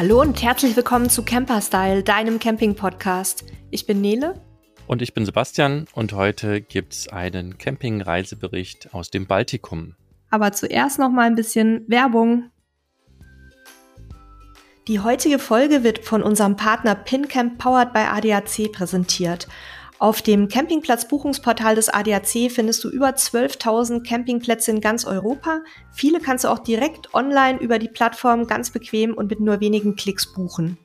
Hallo und herzlich willkommen zu Camperstyle, deinem Camping-Podcast. Ich bin Nele. Und ich bin Sebastian und heute gibt es einen Camping-Reisebericht aus dem Baltikum. Aber zuerst noch mal ein bisschen Werbung. Die heutige Folge wird von unserem Partner PinCamp Powered by ADAC präsentiert. Auf dem Campingplatz-Buchungsportal des ADAC findest du über 12.000 Campingplätze in ganz Europa. Viele kannst du auch direkt online über die Plattform ganz bequem und mit nur wenigen Klicks buchen.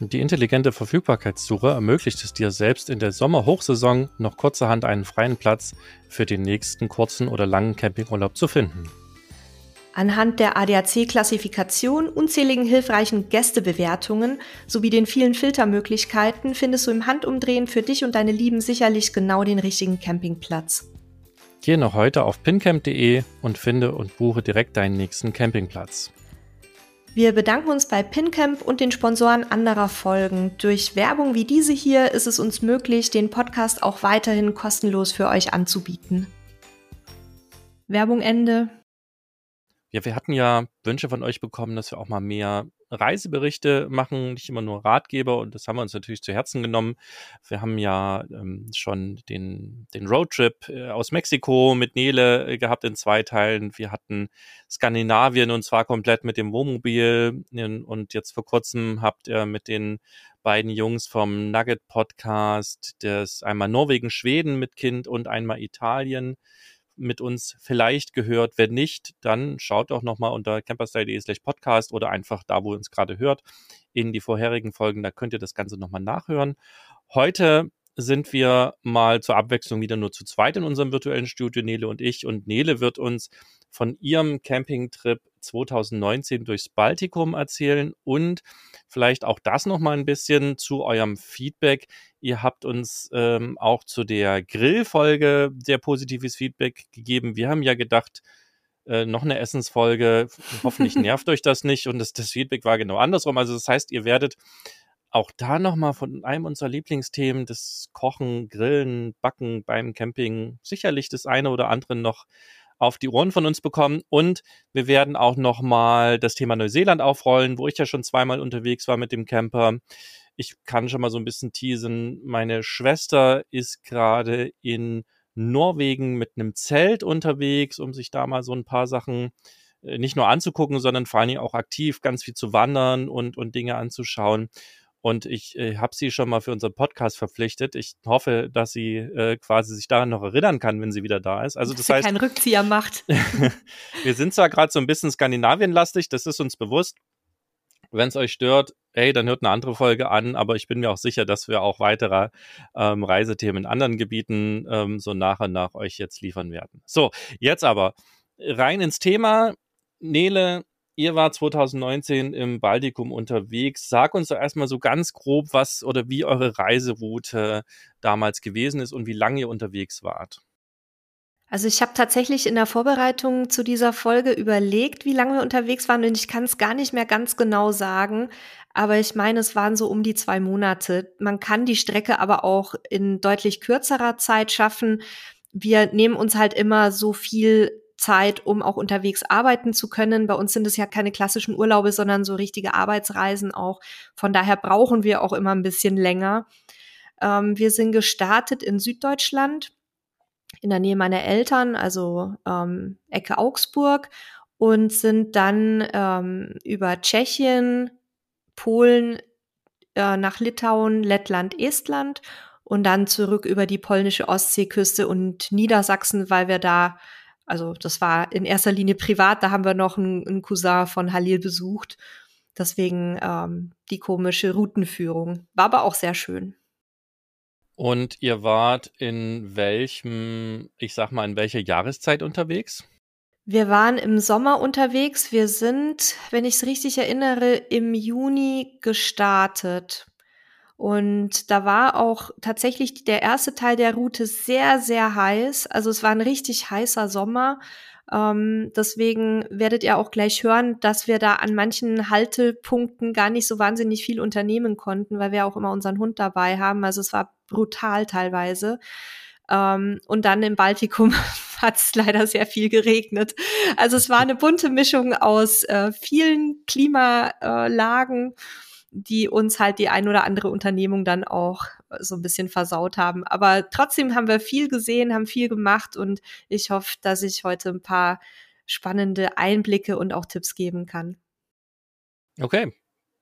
Die intelligente Verfügbarkeitssuche ermöglicht es dir selbst in der Sommerhochsaison noch kurzerhand einen freien Platz für den nächsten kurzen oder langen Campingurlaub zu finden. Anhand der ADAC-Klassifikation, unzähligen hilfreichen Gästebewertungen sowie den vielen Filtermöglichkeiten findest du im Handumdrehen für dich und deine Lieben sicherlich genau den richtigen Campingplatz. Geh noch heute auf pincamp.de und finde und buche direkt deinen nächsten Campingplatz. Wir bedanken uns bei PinCamp und den Sponsoren anderer Folgen. Durch Werbung wie diese hier ist es uns möglich, den Podcast auch weiterhin kostenlos für euch anzubieten. Werbung Ende. Ja, wir hatten ja Wünsche von euch bekommen, dass wir auch mal mehr Reiseberichte machen, nicht immer nur Ratgeber und das haben wir uns natürlich zu Herzen genommen. Wir haben ja ähm, schon den, den Roadtrip äh, aus Mexiko mit Nele äh, gehabt in zwei Teilen. Wir hatten Skandinavien und zwar komplett mit dem Wohnmobil und jetzt vor kurzem habt ihr mit den beiden Jungs vom Nugget Podcast das einmal Norwegen, Schweden mit Kind und einmal Italien mit uns vielleicht gehört. Wenn nicht, dann schaut doch nochmal unter camperstyle.de slash podcast oder einfach da, wo ihr uns gerade hört, in die vorherigen Folgen. Da könnt ihr das Ganze nochmal nachhören. Heute sind wir mal zur Abwechslung wieder nur zu zweit in unserem virtuellen Studio, Nele und ich. Und Nele wird uns von ihrem Campingtrip 2019 durchs Baltikum erzählen und vielleicht auch das nochmal ein bisschen zu eurem Feedback. Ihr habt uns ähm, auch zu der Grillfolge sehr positives Feedback gegeben. Wir haben ja gedacht, äh, noch eine Essensfolge. Hoffentlich nervt euch das nicht. Und das, das Feedback war genau andersrum. Also das heißt, ihr werdet auch da nochmal von einem unserer Lieblingsthemen, das Kochen, Grillen, Backen beim Camping, sicherlich das eine oder andere noch auf die Ohren von uns bekommen. Und wir werden auch nochmal das Thema Neuseeland aufrollen, wo ich ja schon zweimal unterwegs war mit dem Camper. Ich kann schon mal so ein bisschen teasen. Meine Schwester ist gerade in Norwegen mit einem Zelt unterwegs, um sich da mal so ein paar Sachen äh, nicht nur anzugucken, sondern vor allen Dingen auch aktiv ganz viel zu wandern und, und Dinge anzuschauen. Und ich äh, habe sie schon mal für unseren Podcast verpflichtet. Ich hoffe, dass sie äh, quasi sich daran noch erinnern kann, wenn sie wieder da ist. Also das dass heißt, keinen Rückzieher macht. wir sind zwar gerade so ein bisschen Skandinavienlastig, das ist uns bewusst. Wenn es euch stört, hey, dann hört eine andere Folge an. Aber ich bin mir auch sicher, dass wir auch weitere ähm, Reisethemen in anderen Gebieten ähm, so nach und nach euch jetzt liefern werden. So, jetzt aber rein ins Thema. Nele, Ihr war 2019 im Baltikum unterwegs. Sag uns doch erstmal so ganz grob, was oder wie eure Reiseroute damals gewesen ist und wie lange ihr unterwegs wart. Also ich habe tatsächlich in der Vorbereitung zu dieser Folge überlegt, wie lange wir unterwegs waren und ich kann es gar nicht mehr ganz genau sagen, aber ich meine, es waren so um die zwei Monate. Man kann die Strecke aber auch in deutlich kürzerer Zeit schaffen. Wir nehmen uns halt immer so viel Zeit, um auch unterwegs arbeiten zu können. Bei uns sind es ja keine klassischen Urlaube, sondern so richtige Arbeitsreisen auch. Von daher brauchen wir auch immer ein bisschen länger. Ähm, wir sind gestartet in Süddeutschland, in der Nähe meiner Eltern, also ähm, Ecke Augsburg, und sind dann ähm, über Tschechien, Polen äh, nach Litauen, Lettland, Estland und dann zurück über die polnische Ostseeküste und Niedersachsen, weil wir da also das war in erster Linie privat, da haben wir noch einen, einen Cousin von Halil besucht. Deswegen ähm, die komische Routenführung. War aber auch sehr schön. Und ihr wart in welchem, ich sag mal, in welcher Jahreszeit unterwegs? Wir waren im Sommer unterwegs. Wir sind, wenn ich es richtig erinnere, im Juni gestartet. Und da war auch tatsächlich der erste Teil der Route sehr, sehr heiß. Also es war ein richtig heißer Sommer. Ähm, deswegen werdet ihr auch gleich hören, dass wir da an manchen Haltepunkten gar nicht so wahnsinnig viel unternehmen konnten, weil wir auch immer unseren Hund dabei haben. Also es war brutal teilweise. Ähm, und dann im Baltikum hat es leider sehr viel geregnet. Also es war eine bunte Mischung aus äh, vielen Klimalagen. Äh, die uns halt die ein oder andere Unternehmung dann auch so ein bisschen versaut haben. Aber trotzdem haben wir viel gesehen, haben viel gemacht und ich hoffe, dass ich heute ein paar spannende Einblicke und auch Tipps geben kann. Okay,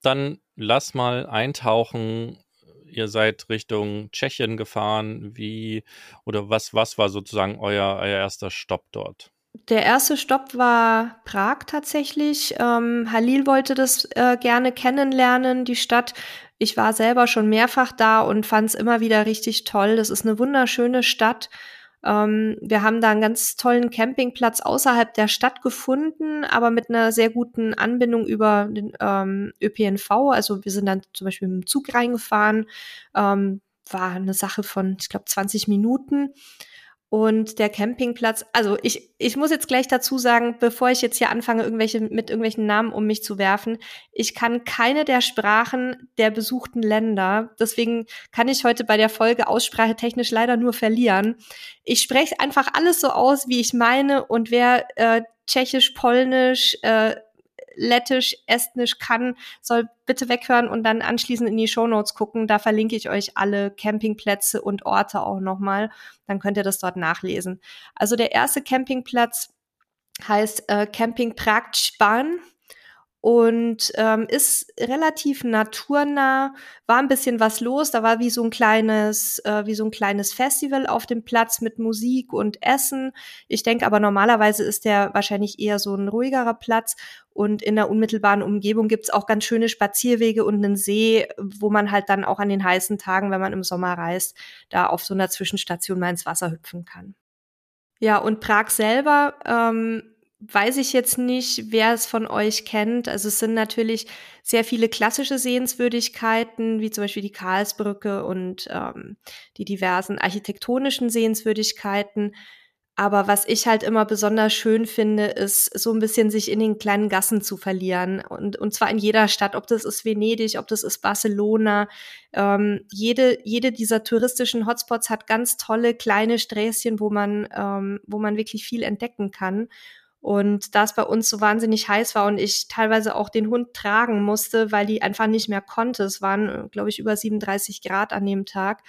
dann lass mal eintauchen. Ihr seid Richtung Tschechien gefahren. Wie oder was, was war sozusagen euer, euer erster Stopp dort? Der erste Stopp war Prag tatsächlich. Ähm, Halil wollte das äh, gerne kennenlernen, die Stadt. Ich war selber schon mehrfach da und fand es immer wieder richtig toll. Das ist eine wunderschöne Stadt. Ähm, wir haben da einen ganz tollen Campingplatz außerhalb der Stadt gefunden, aber mit einer sehr guten Anbindung über den ähm, ÖPNV. Also wir sind dann zum Beispiel mit dem Zug reingefahren. Ähm, war eine Sache von, ich glaube, 20 Minuten. Und der Campingplatz, also ich, ich muss jetzt gleich dazu sagen, bevor ich jetzt hier anfange, irgendwelche, mit irgendwelchen Namen um mich zu werfen, ich kann keine der Sprachen der besuchten Länder. Deswegen kann ich heute bei der Folge aussprachetechnisch leider nur verlieren. Ich spreche einfach alles so aus, wie ich meine. Und wer äh, Tschechisch, Polnisch, äh, Lettisch, Estnisch kann, soll bitte weghören und dann anschließend in die Show Notes gucken. Da verlinke ich euch alle Campingplätze und Orte auch nochmal. Dann könnt ihr das dort nachlesen. Also der erste Campingplatz heißt äh, Camping Prag Span und ähm, ist relativ naturnah. War ein bisschen was los. Da war wie so ein kleines, äh, wie so ein kleines Festival auf dem Platz mit Musik und Essen. Ich denke aber normalerweise ist der wahrscheinlich eher so ein ruhigerer Platz. Und in der unmittelbaren Umgebung gibt's auch ganz schöne Spazierwege und einen See, wo man halt dann auch an den heißen Tagen, wenn man im Sommer reist, da auf so einer Zwischenstation mal ins Wasser hüpfen kann. Ja, und Prag selber ähm, weiß ich jetzt nicht, wer es von euch kennt. Also es sind natürlich sehr viele klassische Sehenswürdigkeiten, wie zum Beispiel die Karlsbrücke und ähm, die diversen architektonischen Sehenswürdigkeiten. Aber was ich halt immer besonders schön finde, ist so ein bisschen sich in den kleinen Gassen zu verlieren. Und, und zwar in jeder Stadt, ob das ist Venedig, ob das ist Barcelona. Ähm, jede, jede dieser touristischen Hotspots hat ganz tolle kleine Sträßchen, wo man, ähm, wo man wirklich viel entdecken kann. Und da es bei uns so wahnsinnig heiß war und ich teilweise auch den Hund tragen musste, weil die einfach nicht mehr konnte, es waren, glaube ich, über 37 Grad an dem Tag,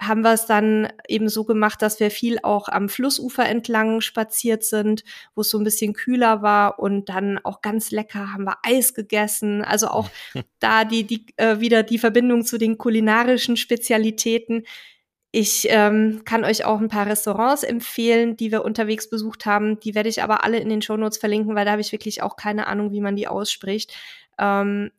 haben wir es dann eben so gemacht, dass wir viel auch am Flussufer entlang spaziert sind, wo es so ein bisschen kühler war und dann auch ganz lecker haben wir Eis gegessen. Also auch da die, die äh, wieder die Verbindung zu den kulinarischen Spezialitäten. Ich ähm, kann euch auch ein paar Restaurants empfehlen, die wir unterwegs besucht haben. Die werde ich aber alle in den Shownotes verlinken, weil da habe ich wirklich auch keine Ahnung, wie man die ausspricht. Ähm,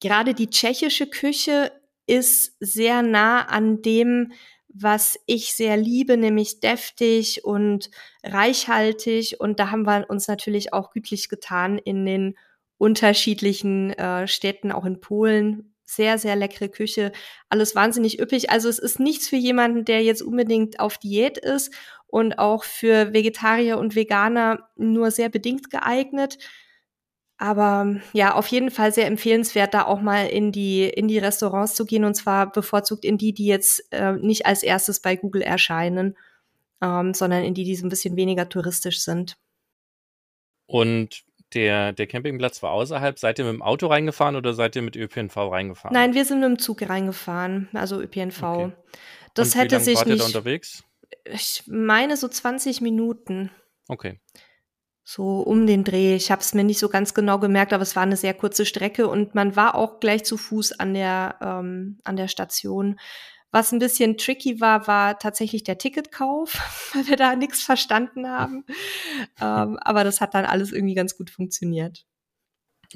gerade die tschechische Küche ist sehr nah an dem, was ich sehr liebe, nämlich deftig und reichhaltig. Und da haben wir uns natürlich auch gütlich getan in den unterschiedlichen äh, Städten, auch in Polen, sehr, sehr leckere Küche, alles wahnsinnig üppig. Also es ist nichts für jemanden, der jetzt unbedingt auf Diät ist und auch für Vegetarier und Veganer nur sehr bedingt geeignet. Aber ja, auf jeden Fall sehr empfehlenswert, da auch mal in die, in die Restaurants zu gehen und zwar bevorzugt in die, die jetzt äh, nicht als erstes bei Google erscheinen, ähm, sondern in die, die so ein bisschen weniger touristisch sind. Und der, der Campingplatz war außerhalb. Seid ihr mit dem Auto reingefahren oder seid ihr mit ÖPNV reingefahren? Nein, wir sind mit dem Zug reingefahren, also ÖPNV. Okay. Das Und hätte wie sich wart nicht. Ihr da unterwegs? Ich meine so 20 Minuten. Okay. So um den Dreh. Ich habe es mir nicht so ganz genau gemerkt, aber es war eine sehr kurze Strecke und man war auch gleich zu Fuß an der ähm, an der Station. Was ein bisschen tricky war, war tatsächlich der Ticketkauf, weil wir da nichts verstanden haben. ähm, aber das hat dann alles irgendwie ganz gut funktioniert.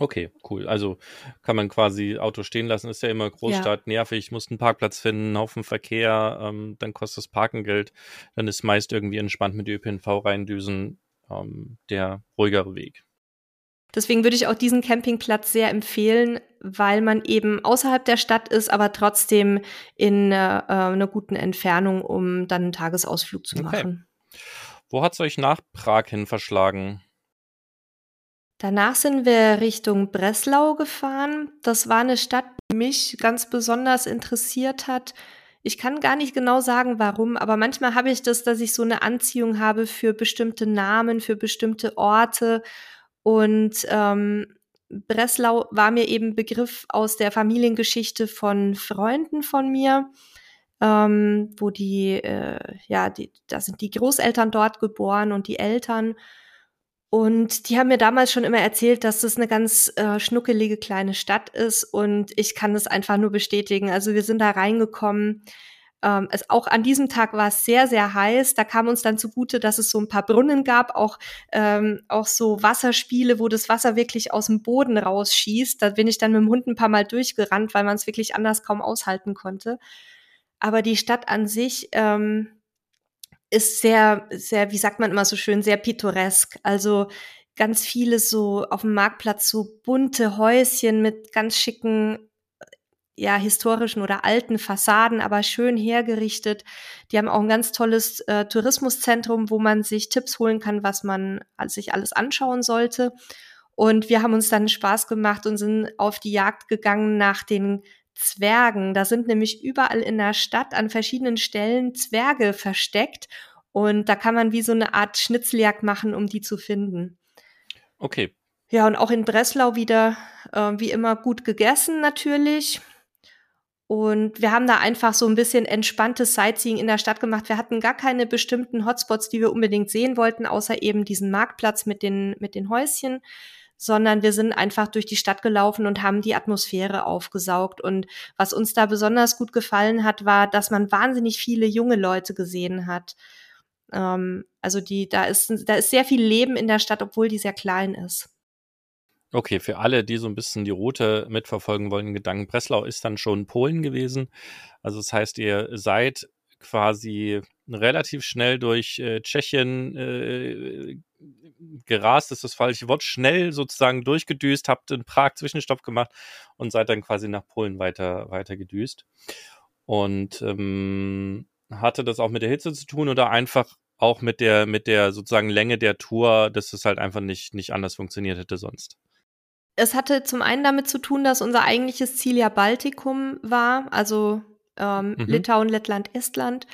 Okay, cool. Also kann man quasi Auto stehen lassen, ist ja immer Großstadt ja. nervig, muss einen Parkplatz finden, Haufen Verkehr, ähm, dann kostet das Parken Geld, dann ist meist irgendwie entspannt mit ÖPNV reindüsen ähm, der ruhigere Weg. Deswegen würde ich auch diesen Campingplatz sehr empfehlen, weil man eben außerhalb der Stadt ist, aber trotzdem in äh, einer guten Entfernung, um dann einen Tagesausflug zu machen. Okay. Wo hat es euch nach Prag hin verschlagen? Danach sind wir Richtung Breslau gefahren. Das war eine Stadt, die mich ganz besonders interessiert hat. Ich kann gar nicht genau sagen, warum, aber manchmal habe ich das, dass ich so eine Anziehung habe für bestimmte Namen, für bestimmte Orte. Und ähm, Breslau war mir eben Begriff aus der Familiengeschichte von Freunden von mir, ähm, wo die, äh, ja, die, da sind die Großeltern dort geboren und die Eltern. Und die haben mir damals schon immer erzählt, dass das eine ganz äh, schnuckelige kleine Stadt ist und ich kann das einfach nur bestätigen. Also wir sind da reingekommen. Ähm, es, auch an diesem Tag war es sehr, sehr heiß. Da kam uns dann zugute, dass es so ein paar Brunnen gab, auch, ähm, auch so Wasserspiele, wo das Wasser wirklich aus dem Boden rausschießt. Da bin ich dann mit dem Hund ein paar Mal durchgerannt, weil man es wirklich anders kaum aushalten konnte. Aber die Stadt an sich, ähm, ist sehr, sehr, wie sagt man immer so schön, sehr pittoresk. Also ganz viele so auf dem Marktplatz so bunte Häuschen mit ganz schicken ja, historischen oder alten Fassaden, aber schön hergerichtet. Die haben auch ein ganz tolles äh, Tourismuszentrum, wo man sich Tipps holen kann, was man sich alles anschauen sollte. Und wir haben uns dann Spaß gemacht und sind auf die Jagd gegangen nach den Zwergen. Da sind nämlich überall in der Stadt an verschiedenen Stellen Zwerge versteckt und da kann man wie so eine Art Schnitzeljagd machen, um die zu finden. Okay. Ja, und auch in Breslau wieder äh, wie immer gut gegessen natürlich. Und wir haben da einfach so ein bisschen entspanntes Sightseeing in der Stadt gemacht. Wir hatten gar keine bestimmten Hotspots, die wir unbedingt sehen wollten, außer eben diesen Marktplatz mit den, mit den Häuschen sondern wir sind einfach durch die Stadt gelaufen und haben die Atmosphäre aufgesaugt. Und was uns da besonders gut gefallen hat, war, dass man wahnsinnig viele junge Leute gesehen hat. Ähm, also die, da ist, da ist sehr viel Leben in der Stadt, obwohl die sehr klein ist. Okay, für alle, die so ein bisschen die Route mitverfolgen wollen, Gedanken, Breslau ist dann schon Polen gewesen. Also das heißt, ihr seid quasi relativ schnell durch äh, Tschechien äh, gerast, ist das falsche Wort, schnell sozusagen durchgedüst, habt in Prag Zwischenstopp gemacht und seid dann quasi nach Polen weiter, weiter gedüst. Und ähm, hatte das auch mit der Hitze zu tun oder einfach auch mit der, mit der sozusagen Länge der Tour, dass es halt einfach nicht, nicht anders funktioniert hätte sonst? Es hatte zum einen damit zu tun, dass unser eigentliches Ziel ja Baltikum war, also ähm, mhm. Litauen, Lettland, Estland.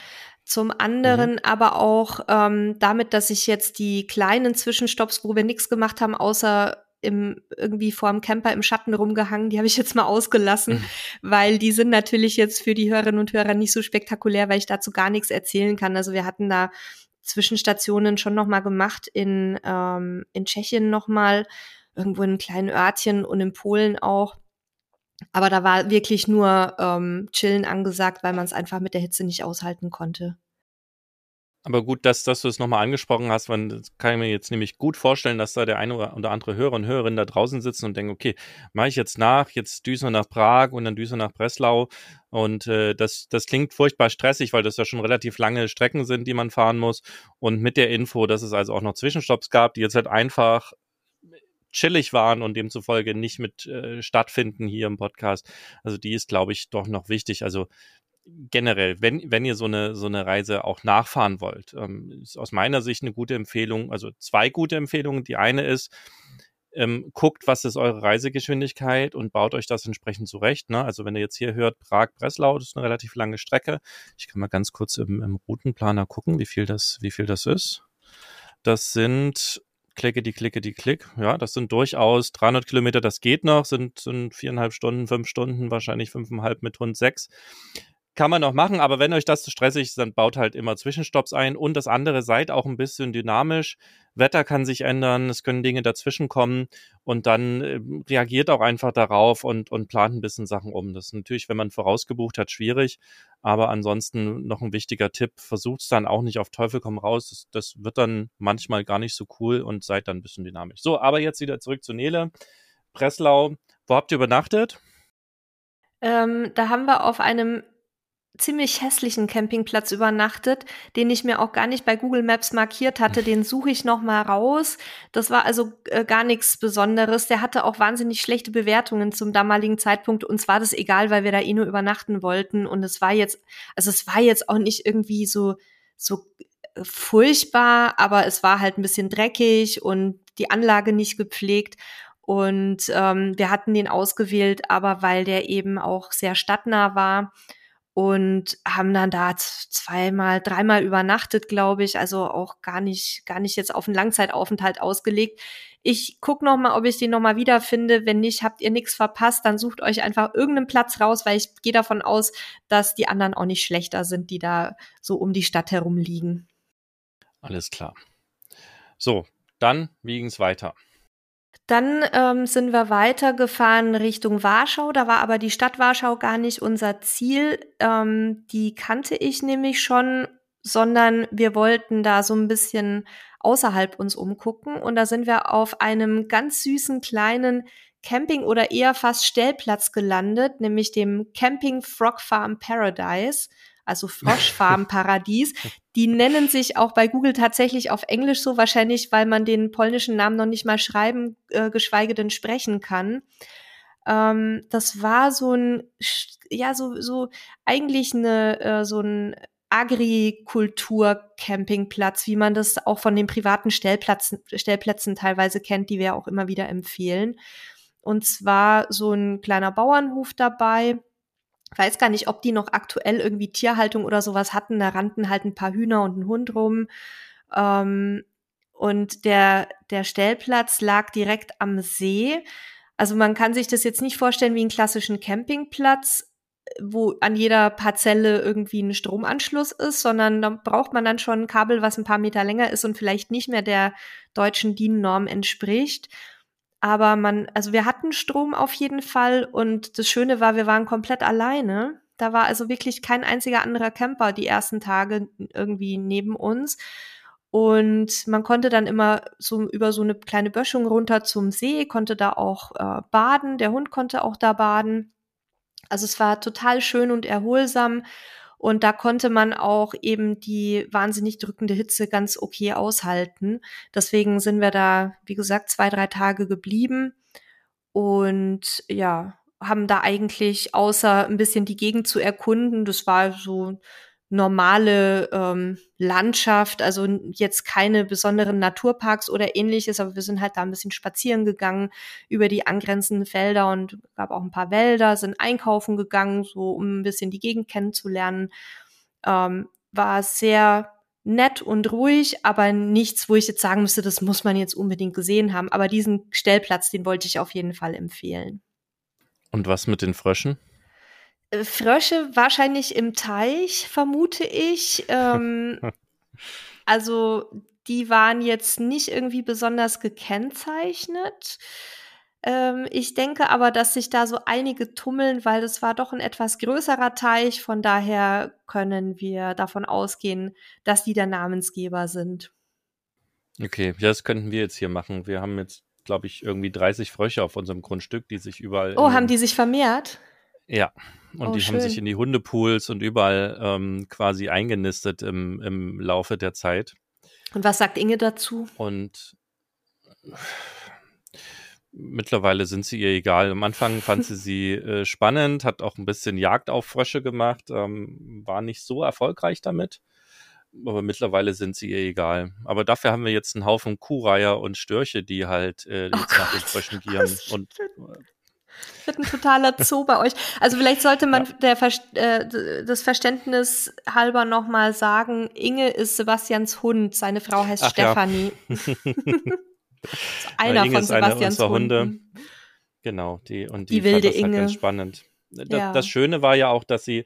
Zum anderen mhm. aber auch ähm, damit, dass ich jetzt die kleinen Zwischenstopps, wo wir nichts gemacht haben, außer im, irgendwie vor dem Camper im Schatten rumgehangen, die habe ich jetzt mal ausgelassen, mhm. weil die sind natürlich jetzt für die Hörerinnen und Hörer nicht so spektakulär, weil ich dazu gar nichts erzählen kann. Also wir hatten da Zwischenstationen schon noch mal gemacht in, ähm, in Tschechien noch mal, irgendwo in einem kleinen Örtchen und in Polen auch. Aber da war wirklich nur ähm, Chillen angesagt, weil man es einfach mit der Hitze nicht aushalten konnte. Aber gut, dass, dass du es nochmal angesprochen hast, weil das kann ich mir jetzt nämlich gut vorstellen, dass da der eine oder andere Hörer und Hörerin da draußen sitzen und denken, okay, mache ich jetzt nach, jetzt düsen wir nach Prag und dann düsen wir nach Breslau. Und äh, das, das klingt furchtbar stressig, weil das ja schon relativ lange Strecken sind, die man fahren muss. Und mit der Info, dass es also auch noch Zwischenstopps gab, die jetzt halt einfach chillig waren und demzufolge nicht mit äh, stattfinden hier im Podcast. Also die ist, glaube ich, doch noch wichtig. Also generell, wenn, wenn ihr so eine, so eine Reise auch nachfahren wollt, ähm, ist aus meiner Sicht eine gute Empfehlung, also zwei gute Empfehlungen. Die eine ist, ähm, guckt, was ist eure Reisegeschwindigkeit und baut euch das entsprechend zurecht. Ne? Also wenn ihr jetzt hier hört, Prag-Breslau, das ist eine relativ lange Strecke. Ich kann mal ganz kurz im, im Routenplaner gucken, wie viel das, wie viel das ist. Das sind klicke die klicke die klick. Ja, das sind durchaus 300 Kilometer, das geht noch, sind, sind viereinhalb Stunden, fünf Stunden, wahrscheinlich fünfeinhalb mit Hund sechs. Kann man noch machen, aber wenn euch das zu stressig ist, dann baut halt immer Zwischenstopps ein. Und das andere, seid auch ein bisschen dynamisch. Wetter kann sich ändern, es können Dinge dazwischen kommen und dann äh, reagiert auch einfach darauf und, und plant ein bisschen Sachen um. Das ist natürlich, wenn man vorausgebucht hat, schwierig. Aber ansonsten noch ein wichtiger Tipp, versucht es dann auch nicht auf Teufel komm raus. Das, das wird dann manchmal gar nicht so cool und seid dann ein bisschen dynamisch. So, aber jetzt wieder zurück zu Nele. Breslau, wo habt ihr übernachtet? Ähm, da haben wir auf einem ziemlich hässlichen Campingplatz übernachtet, den ich mir auch gar nicht bei Google Maps markiert hatte. Den suche ich noch mal raus. Das war also äh, gar nichts Besonderes. Der hatte auch wahnsinnig schlechte Bewertungen zum damaligen Zeitpunkt. Uns war das egal, weil wir da eh nur übernachten wollten. Und es war jetzt, also es war jetzt auch nicht irgendwie so so äh, furchtbar, aber es war halt ein bisschen dreckig und die Anlage nicht gepflegt. Und ähm, wir hatten den ausgewählt, aber weil der eben auch sehr stadtnah war und haben dann da zweimal, dreimal übernachtet, glaube ich, also auch gar nicht, gar nicht jetzt auf einen Langzeitaufenthalt ausgelegt. Ich guck noch mal, ob ich den noch mal wiederfinde. Wenn nicht, habt ihr nichts verpasst, dann sucht euch einfach irgendeinen Platz raus, weil ich gehe davon aus, dass die anderen auch nicht schlechter sind, die da so um die Stadt herum liegen. Alles klar. So, dann, wie ging's weiter? Dann ähm, sind wir weitergefahren Richtung Warschau. Da war aber die Stadt Warschau gar nicht unser Ziel. Ähm, die kannte ich nämlich schon, sondern wir wollten da so ein bisschen außerhalb uns umgucken. Und da sind wir auf einem ganz süßen kleinen Camping oder eher fast Stellplatz gelandet, nämlich dem Camping Frog Farm Paradise also Froschfarmparadies. Die nennen sich auch bei Google tatsächlich auf Englisch so, wahrscheinlich, weil man den polnischen Namen noch nicht mal schreiben, äh, geschweige denn sprechen kann. Ähm, das war so ein, ja, so, so eigentlich eine, äh, so ein Agrikultur-Campingplatz, wie man das auch von den privaten Stellplätzen, Stellplätzen teilweise kennt, die wir auch immer wieder empfehlen. Und zwar so ein kleiner Bauernhof dabei, weiß gar nicht, ob die noch aktuell irgendwie Tierhaltung oder sowas hatten. Da rannten halt ein paar Hühner und ein Hund rum. Ähm, und der, der Stellplatz lag direkt am See. Also man kann sich das jetzt nicht vorstellen wie einen klassischen Campingplatz, wo an jeder Parzelle irgendwie ein Stromanschluss ist, sondern da braucht man dann schon ein Kabel, was ein paar Meter länger ist und vielleicht nicht mehr der deutschen DIN-Norm entspricht. Aber man, also wir hatten Strom auf jeden Fall und das Schöne war, wir waren komplett alleine. Da war also wirklich kein einziger anderer Camper die ersten Tage irgendwie neben uns. Und man konnte dann immer so über so eine kleine Böschung runter zum See, konnte da auch äh, baden. Der Hund konnte auch da baden. Also es war total schön und erholsam. Und da konnte man auch eben die wahnsinnig drückende Hitze ganz okay aushalten. Deswegen sind wir da, wie gesagt, zwei, drei Tage geblieben und ja, haben da eigentlich außer ein bisschen die Gegend zu erkunden, das war so normale ähm, Landschaft, also jetzt keine besonderen Naturparks oder ähnliches, aber wir sind halt da ein bisschen spazieren gegangen über die angrenzenden Felder und gab auch ein paar Wälder, sind einkaufen gegangen, so um ein bisschen die Gegend kennenzulernen. Ähm, war sehr nett und ruhig, aber nichts, wo ich jetzt sagen müsste, das muss man jetzt unbedingt gesehen haben. Aber diesen Stellplatz, den wollte ich auf jeden Fall empfehlen. Und was mit den Fröschen? Äh, Frösche wahrscheinlich im Teich, vermute ich. Ähm, also die waren jetzt nicht irgendwie besonders gekennzeichnet. Ähm, ich denke aber, dass sich da so einige tummeln, weil es war doch ein etwas größerer Teich. Von daher können wir davon ausgehen, dass die der Namensgeber sind. Okay, das könnten wir jetzt hier machen. Wir haben jetzt, glaube ich, irgendwie 30 Frösche auf unserem Grundstück, die sich überall. Oh, haben die sich vermehrt? Ja, und oh, die schön. haben sich in die Hundepools und überall ähm, quasi eingenistet im, im Laufe der Zeit. Und was sagt Inge dazu? Und mittlerweile sind sie ihr egal. Am Anfang fand sie sie äh, spannend, hat auch ein bisschen Jagd auf Frösche gemacht, ähm, war nicht so erfolgreich damit. Aber mittlerweile sind sie ihr egal. Aber dafür haben wir jetzt einen Haufen Kuhreiher und Störche, die halt äh, jetzt oh nach den Fröschen gieren. Und wird ein totaler Zoo bei euch. Also vielleicht sollte man ja. der äh, das Verständnis halber nochmal sagen, Inge ist Sebastians Hund, seine Frau heißt Ach, Stefanie. Ja. einer Inge von Sebastians eine Hunde. Genau, die und die, die wilde fand das Inge. Halt ganz spannend. Das, ja. das Schöne war ja auch, dass sie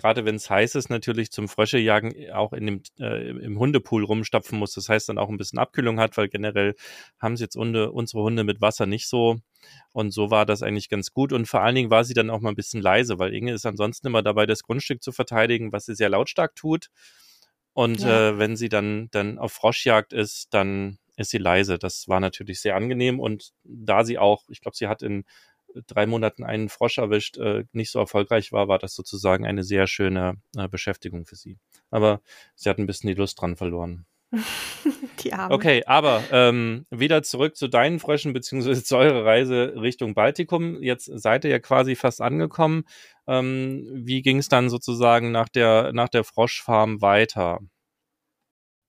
gerade wenn es heiß ist, natürlich zum Fröschejagen auch in dem, äh, im Hundepool rumstapfen muss. Das heißt dann auch ein bisschen Abkühlung hat, weil generell haben sie jetzt Hunde, unsere Hunde mit Wasser nicht so. Und so war das eigentlich ganz gut. Und vor allen Dingen war sie dann auch mal ein bisschen leise, weil Inge ist ansonsten immer dabei, das Grundstück zu verteidigen, was sie sehr lautstark tut. Und ja. äh, wenn sie dann, dann auf Froschjagd ist, dann ist sie leise. Das war natürlich sehr angenehm. Und da sie auch, ich glaube, sie hat in drei Monaten einen Frosch erwischt, äh, nicht so erfolgreich war, war das sozusagen eine sehr schöne äh, Beschäftigung für sie. Aber sie hat ein bisschen die Lust dran verloren. die Arme. Okay, aber ähm, wieder zurück zu deinen Fröschen beziehungsweise zu eurer Reise Richtung Baltikum. Jetzt seid ihr ja quasi fast angekommen. Ähm, wie ging es dann sozusagen nach der, nach der Froschfarm weiter?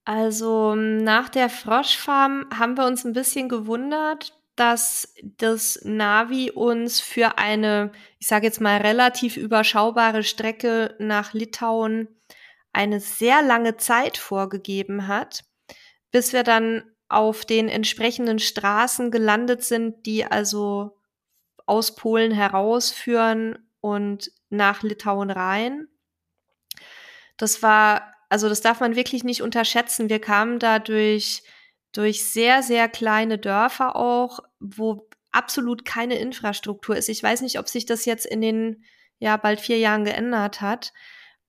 Also nach der Froschfarm haben wir uns ein bisschen gewundert, dass das Navi uns für eine, ich sage jetzt mal, relativ überschaubare Strecke nach Litauen eine sehr lange Zeit vorgegeben hat, bis wir dann auf den entsprechenden Straßen gelandet sind, die also aus Polen herausführen und nach Litauen rein. Das war, also das darf man wirklich nicht unterschätzen. Wir kamen da durch, durch sehr, sehr kleine Dörfer auch, wo absolut keine Infrastruktur ist. Ich weiß nicht, ob sich das jetzt in den ja bald vier Jahren geändert hat.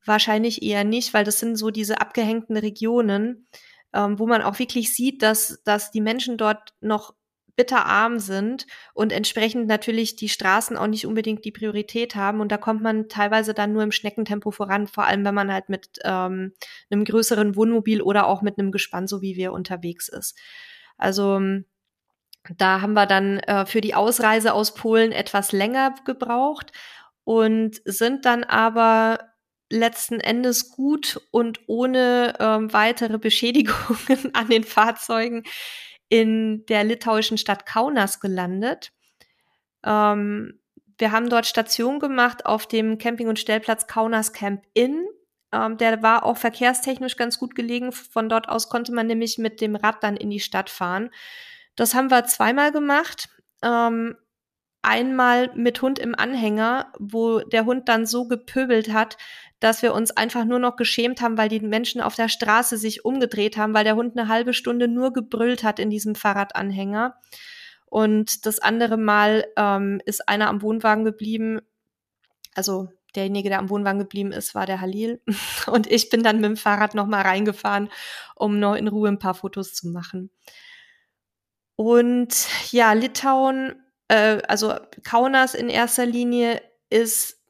Wahrscheinlich eher nicht, weil das sind so diese abgehängten Regionen, ähm, wo man auch wirklich sieht, dass, dass die Menschen dort noch bitterarm sind und entsprechend natürlich die Straßen auch nicht unbedingt die Priorität haben. Und da kommt man teilweise dann nur im Schneckentempo voran, vor allem wenn man halt mit ähm, einem größeren Wohnmobil oder auch mit einem Gespann, so wie wir unterwegs ist. Also da haben wir dann äh, für die Ausreise aus Polen etwas länger gebraucht und sind dann aber letzten Endes gut und ohne ähm, weitere Beschädigungen an den Fahrzeugen in der litauischen Stadt Kaunas gelandet. Ähm, wir haben dort Station gemacht auf dem Camping- und Stellplatz Kaunas Camp Inn. Ähm, der war auch verkehrstechnisch ganz gut gelegen. Von dort aus konnte man nämlich mit dem Rad dann in die Stadt fahren. Das haben wir zweimal gemacht. Ähm, einmal mit Hund im Anhänger, wo der Hund dann so gepöbelt hat, dass wir uns einfach nur noch geschämt haben, weil die Menschen auf der Straße sich umgedreht haben, weil der Hund eine halbe Stunde nur gebrüllt hat in diesem Fahrradanhänger. Und das andere Mal ähm, ist einer am Wohnwagen geblieben. Also derjenige, der am Wohnwagen geblieben ist, war der Halil. Und ich bin dann mit dem Fahrrad noch mal reingefahren, um noch in Ruhe ein paar Fotos zu machen. Und ja, Litauen äh, also Kaunas in erster Linie ist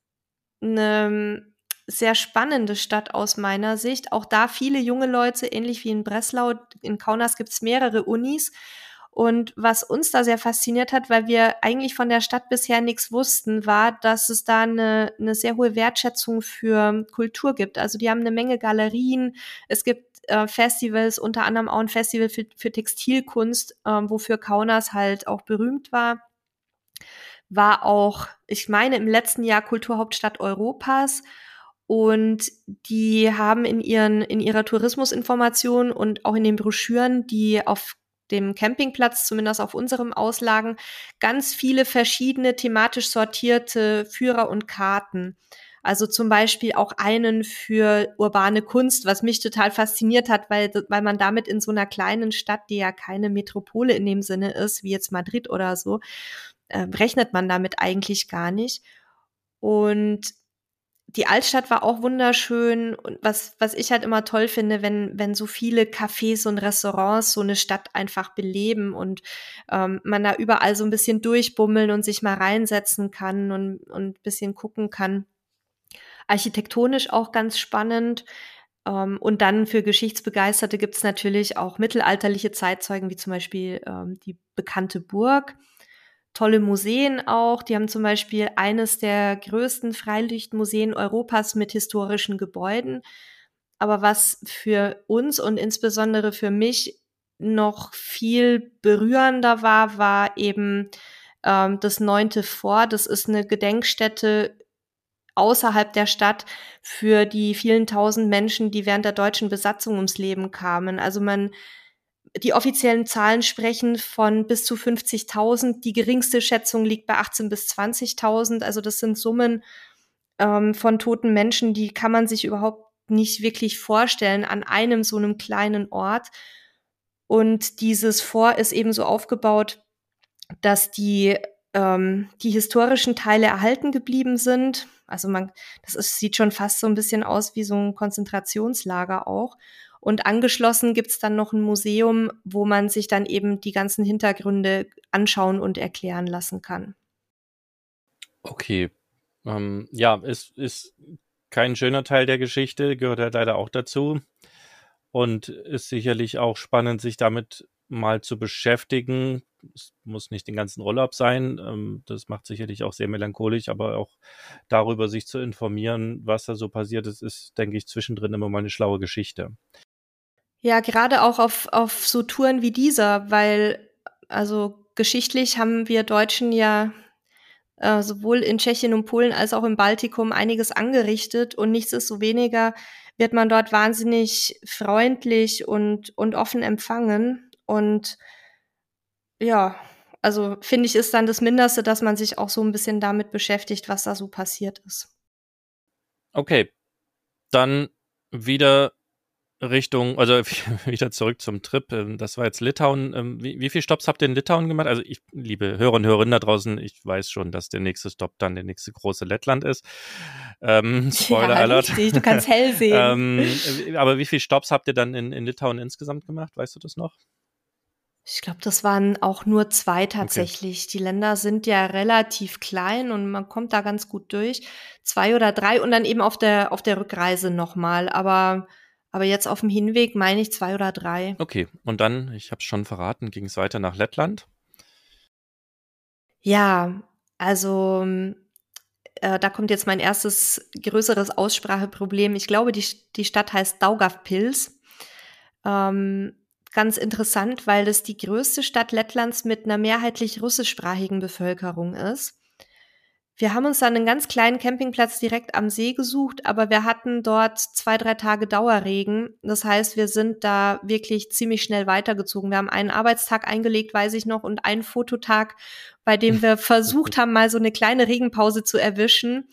eine sehr spannende Stadt aus meiner Sicht. Auch da viele junge Leute, ähnlich wie in Breslau. In Kaunas gibt es mehrere Unis. Und was uns da sehr fasziniert hat, weil wir eigentlich von der Stadt bisher nichts wussten, war, dass es da eine, eine sehr hohe Wertschätzung für Kultur gibt. Also die haben eine Menge Galerien, es gibt äh, Festivals, unter anderem auch ein Festival für, für Textilkunst, äh, wofür Kaunas halt auch berühmt war war auch, ich meine, im letzten Jahr Kulturhauptstadt Europas. Und die haben in ihren, in ihrer Tourismusinformation und auch in den Broschüren, die auf dem Campingplatz, zumindest auf unserem Auslagen, ganz viele verschiedene thematisch sortierte Führer und Karten. Also zum Beispiel auch einen für urbane Kunst, was mich total fasziniert hat, weil, weil man damit in so einer kleinen Stadt, die ja keine Metropole in dem Sinne ist, wie jetzt Madrid oder so, äh, rechnet man damit eigentlich gar nicht. Und die Altstadt war auch wunderschön und was, was ich halt immer toll finde, wenn, wenn so viele Cafés und Restaurants so eine Stadt einfach beleben und ähm, man da überall so ein bisschen durchbummeln und sich mal reinsetzen kann und, und ein bisschen gucken kann. Architektonisch auch ganz spannend. Ähm, und dann für Geschichtsbegeisterte gibt es natürlich auch mittelalterliche Zeitzeugen, wie zum Beispiel ähm, die bekannte Burg tolle Museen auch. Die haben zum Beispiel eines der größten Freilichtmuseen Europas mit historischen Gebäuden. Aber was für uns und insbesondere für mich noch viel berührender war, war eben ähm, das neunte Fort. Das ist eine Gedenkstätte außerhalb der Stadt für die vielen tausend Menschen, die während der deutschen Besatzung ums Leben kamen. Also man die offiziellen Zahlen sprechen von bis zu 50.000. Die geringste Schätzung liegt bei 18 bis 20.000. Also das sind Summen ähm, von toten Menschen, die kann man sich überhaupt nicht wirklich vorstellen an einem so einem kleinen Ort. Und dieses Fort ist eben so aufgebaut, dass die ähm, die historischen Teile erhalten geblieben sind. Also man, das ist, sieht schon fast so ein bisschen aus wie so ein Konzentrationslager auch. Und angeschlossen gibt's dann noch ein Museum, wo man sich dann eben die ganzen Hintergründe anschauen und erklären lassen kann. Okay. Ähm, ja, es ist kein schöner Teil der Geschichte, gehört ja leider auch dazu. Und ist sicherlich auch spannend, sich damit mal zu beschäftigen. Es muss nicht den ganzen Urlaub sein. Ähm, das macht sicherlich auch sehr melancholisch, aber auch darüber sich zu informieren, was da so passiert ist, ist, denke ich, zwischendrin immer mal eine schlaue Geschichte. Ja, gerade auch auf, auf so Touren wie dieser, weil, also geschichtlich haben wir Deutschen ja äh, sowohl in Tschechien und Polen als auch im Baltikum einiges angerichtet und nichtsdestoweniger wird man dort wahnsinnig freundlich und, und offen empfangen. Und ja, also finde ich, ist dann das Mindeste, dass man sich auch so ein bisschen damit beschäftigt, was da so passiert ist. Okay, dann wieder Richtung, also wieder zurück zum Trip. Ähm, das war jetzt Litauen. Ähm, wie, wie viele Stops habt ihr in Litauen gemacht? Also ich, liebe Hörer und Hörerinnen da draußen, ich weiß schon, dass der nächste Stopp dann der nächste große Lettland ist. Ähm, Spoiler ja, Alert. Richtig, du kannst hell sehen. ähm, aber wie viele Stops habt ihr dann in, in Litauen insgesamt gemacht? Weißt du das noch? Ich glaube, das waren auch nur zwei tatsächlich. Okay. Die Länder sind ja relativ klein und man kommt da ganz gut durch. Zwei oder drei und dann eben auf der auf der Rückreise nochmal. Aber aber jetzt auf dem Hinweg meine ich zwei oder drei. Okay, und dann, ich habe es schon verraten, ging es weiter nach Lettland? Ja, also äh, da kommt jetzt mein erstes größeres Ausspracheproblem. Ich glaube, die, die Stadt heißt Daugavpils. Ähm, ganz interessant, weil das die größte Stadt Lettlands mit einer mehrheitlich russischsprachigen Bevölkerung ist. Wir haben uns dann einen ganz kleinen Campingplatz direkt am See gesucht, aber wir hatten dort zwei, drei Tage Dauerregen. Das heißt, wir sind da wirklich ziemlich schnell weitergezogen. Wir haben einen Arbeitstag eingelegt, weiß ich noch, und einen Fototag, bei dem wir versucht haben, mal so eine kleine Regenpause zu erwischen.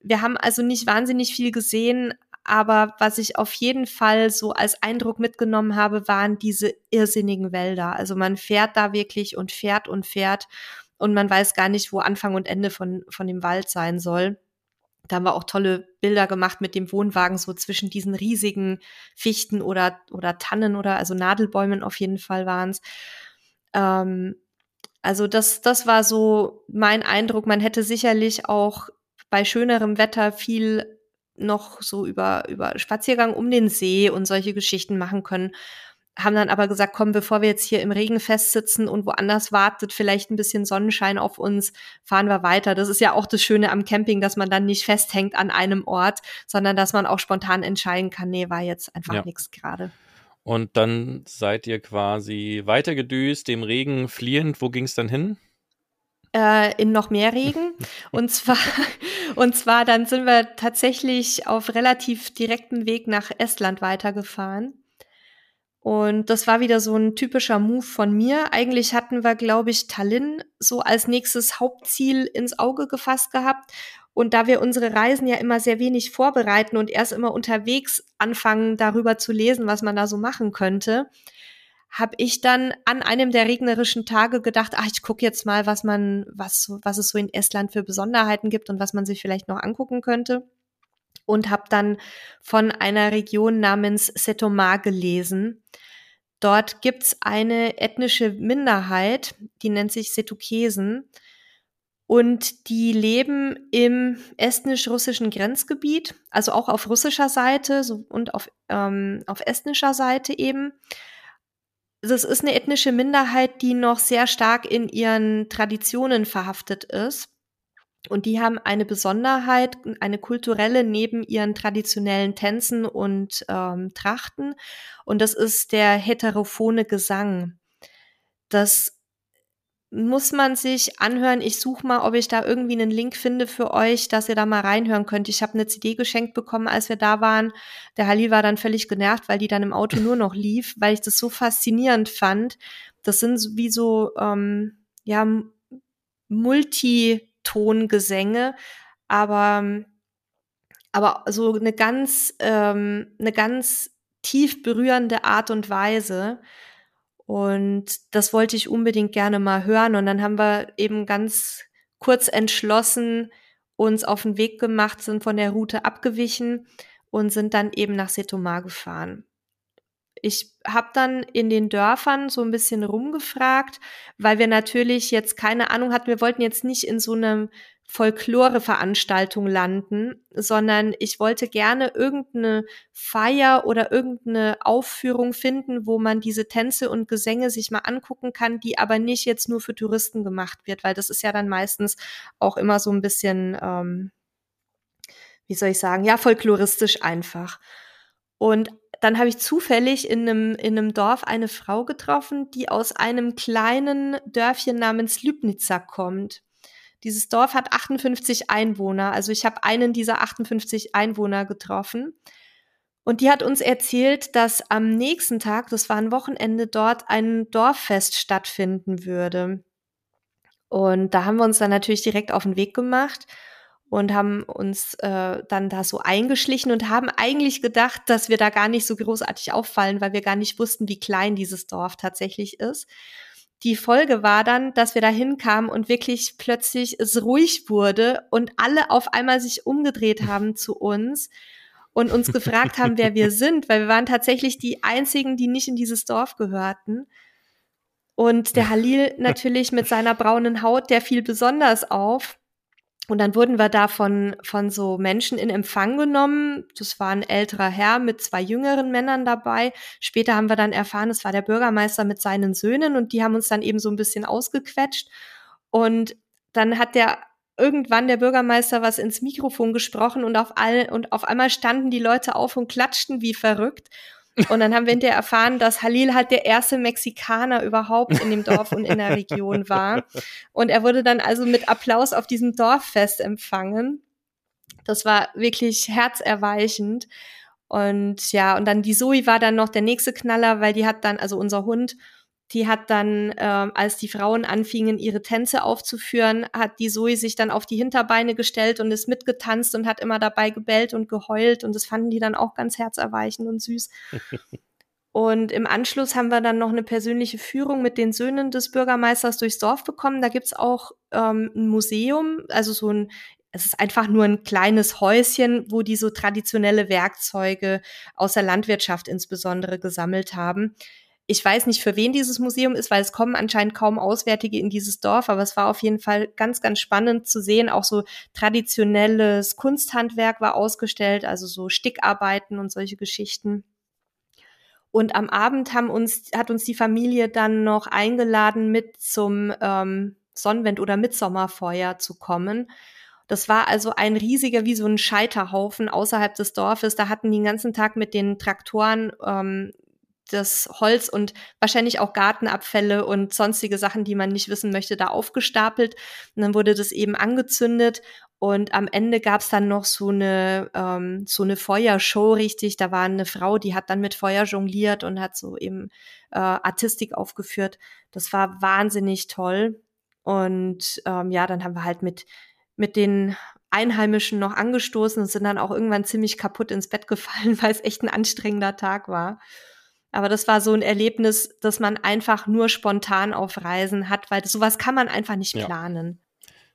Wir haben also nicht wahnsinnig viel gesehen, aber was ich auf jeden Fall so als Eindruck mitgenommen habe, waren diese irrsinnigen Wälder. Also man fährt da wirklich und fährt und fährt und man weiß gar nicht, wo Anfang und Ende von, von dem Wald sein soll. Da haben wir auch tolle Bilder gemacht mit dem Wohnwagen so zwischen diesen riesigen Fichten oder, oder Tannen oder also Nadelbäumen auf jeden Fall waren es. Ähm, also das, das war so mein Eindruck. Man hätte sicherlich auch bei schönerem Wetter viel noch so über, über Spaziergang um den See und solche Geschichten machen können haben dann aber gesagt, komm, bevor wir jetzt hier im Regen festsitzen und woanders wartet vielleicht ein bisschen Sonnenschein auf uns, fahren wir weiter. Das ist ja auch das Schöne am Camping, dass man dann nicht festhängt an einem Ort, sondern dass man auch spontan entscheiden kann, nee, war jetzt einfach ja. nichts gerade. Und dann seid ihr quasi weitergedüst, dem Regen fliehend. Wo ging es dann hin? Äh, in noch mehr Regen. und zwar, und zwar dann sind wir tatsächlich auf relativ direktem Weg nach Estland weitergefahren. Und das war wieder so ein typischer Move von mir. Eigentlich hatten wir, glaube ich, Tallinn so als nächstes Hauptziel ins Auge gefasst gehabt. Und da wir unsere Reisen ja immer sehr wenig vorbereiten und erst immer unterwegs anfangen, darüber zu lesen, was man da so machen könnte, habe ich dann an einem der regnerischen Tage gedacht, ach, ich gucke jetzt mal, was man, was, was es so in Estland für Besonderheiten gibt und was man sich vielleicht noch angucken könnte und habe dann von einer Region namens Setomar gelesen. Dort gibt's eine ethnische Minderheit, die nennt sich Setukesen. Und die leben im estnisch-russischen Grenzgebiet, also auch auf russischer Seite und auf, ähm, auf estnischer Seite eben. Das ist eine ethnische Minderheit, die noch sehr stark in ihren Traditionen verhaftet ist. Und die haben eine Besonderheit, eine kulturelle neben ihren traditionellen Tänzen und ähm, Trachten. Und das ist der heterophone Gesang. Das muss man sich anhören. Ich suche mal, ob ich da irgendwie einen Link finde für euch, dass ihr da mal reinhören könnt. Ich habe eine CD geschenkt bekommen, als wir da waren. Der Halil war dann völlig genervt, weil die dann im Auto nur noch lief, weil ich das so faszinierend fand. Das sind wie so ähm, ja multi Tongesänge, aber, aber so eine ganz, ähm, eine ganz tief berührende Art und Weise. Und das wollte ich unbedingt gerne mal hören. Und dann haben wir eben ganz kurz entschlossen uns auf den Weg gemacht, sind von der Route abgewichen und sind dann eben nach Setomar gefahren. Ich habe dann in den Dörfern so ein bisschen rumgefragt, weil wir natürlich jetzt keine Ahnung hatten. Wir wollten jetzt nicht in so einem Folklore-Veranstaltung landen, sondern ich wollte gerne irgendeine Feier oder irgendeine Aufführung finden, wo man diese Tänze und Gesänge sich mal angucken kann, die aber nicht jetzt nur für Touristen gemacht wird, weil das ist ja dann meistens auch immer so ein bisschen, ähm, wie soll ich sagen, ja, folkloristisch einfach. Und dann habe ich zufällig in einem, in einem Dorf eine Frau getroffen, die aus einem kleinen Dörfchen namens Lübnitzer kommt. Dieses Dorf hat 58 Einwohner. Also ich habe einen dieser 58 Einwohner getroffen. Und die hat uns erzählt, dass am nächsten Tag, das war ein Wochenende, dort ein Dorffest stattfinden würde. Und da haben wir uns dann natürlich direkt auf den Weg gemacht und haben uns äh, dann da so eingeschlichen und haben eigentlich gedacht, dass wir da gar nicht so großartig auffallen, weil wir gar nicht wussten, wie klein dieses Dorf tatsächlich ist. Die Folge war dann, dass wir da hinkamen und wirklich plötzlich es ruhig wurde und alle auf einmal sich umgedreht haben zu uns und uns gefragt haben, wer wir sind, weil wir waren tatsächlich die einzigen, die nicht in dieses Dorf gehörten. Und der Halil natürlich mit seiner braunen Haut, der fiel besonders auf. Und dann wurden wir da von, von so Menschen in Empfang genommen. Das war ein älterer Herr mit zwei jüngeren Männern dabei. Später haben wir dann erfahren, es war der Bürgermeister mit seinen Söhnen und die haben uns dann eben so ein bisschen ausgequetscht. Und dann hat der irgendwann der Bürgermeister was ins Mikrofon gesprochen und auf all, und auf einmal standen die Leute auf und klatschten wie verrückt. Und dann haben wir hinterher erfahren, dass Halil halt der erste Mexikaner überhaupt in dem Dorf und in der Region war. Und er wurde dann also mit Applaus auf diesem Dorffest empfangen. Das war wirklich herzerweichend. Und ja, und dann die Zoe war dann noch der nächste Knaller, weil die hat dann, also unser Hund, die hat dann, äh, als die Frauen anfingen, ihre Tänze aufzuführen, hat die Zoe sich dann auf die Hinterbeine gestellt und ist mitgetanzt und hat immer dabei gebellt und geheult. Und das fanden die dann auch ganz herzerweichend und süß. und im Anschluss haben wir dann noch eine persönliche Führung mit den Söhnen des Bürgermeisters durchs Dorf bekommen. Da gibt's auch ähm, ein Museum, also so ein es ist einfach nur ein kleines Häuschen, wo die so traditionelle Werkzeuge aus der Landwirtschaft insbesondere gesammelt haben ich weiß nicht, für wen dieses Museum ist, weil es kommen anscheinend kaum Auswärtige in dieses Dorf, aber es war auf jeden Fall ganz, ganz spannend zu sehen. Auch so traditionelles Kunsthandwerk war ausgestellt, also so Stickarbeiten und solche Geschichten. Und am Abend haben uns, hat uns die Familie dann noch eingeladen, mit zum ähm, Sonnenwend- oder Mitsommerfeuer zu kommen. Das war also ein riesiger, wie so ein Scheiterhaufen außerhalb des Dorfes. Da hatten die den ganzen Tag mit den Traktoren ähm, das Holz und wahrscheinlich auch Gartenabfälle und sonstige Sachen, die man nicht wissen möchte, da aufgestapelt. Und dann wurde das eben angezündet und am Ende gab's dann noch so eine, ähm, so eine Feuershow, richtig. Da war eine Frau, die hat dann mit Feuer jongliert und hat so eben äh, Artistik aufgeführt. Das war wahnsinnig toll. Und ähm, ja, dann haben wir halt mit, mit den Einheimischen noch angestoßen und sind dann auch irgendwann ziemlich kaputt ins Bett gefallen, weil es echt ein anstrengender Tag war. Aber das war so ein Erlebnis, das man einfach nur spontan auf Reisen hat, weil sowas kann man einfach nicht planen.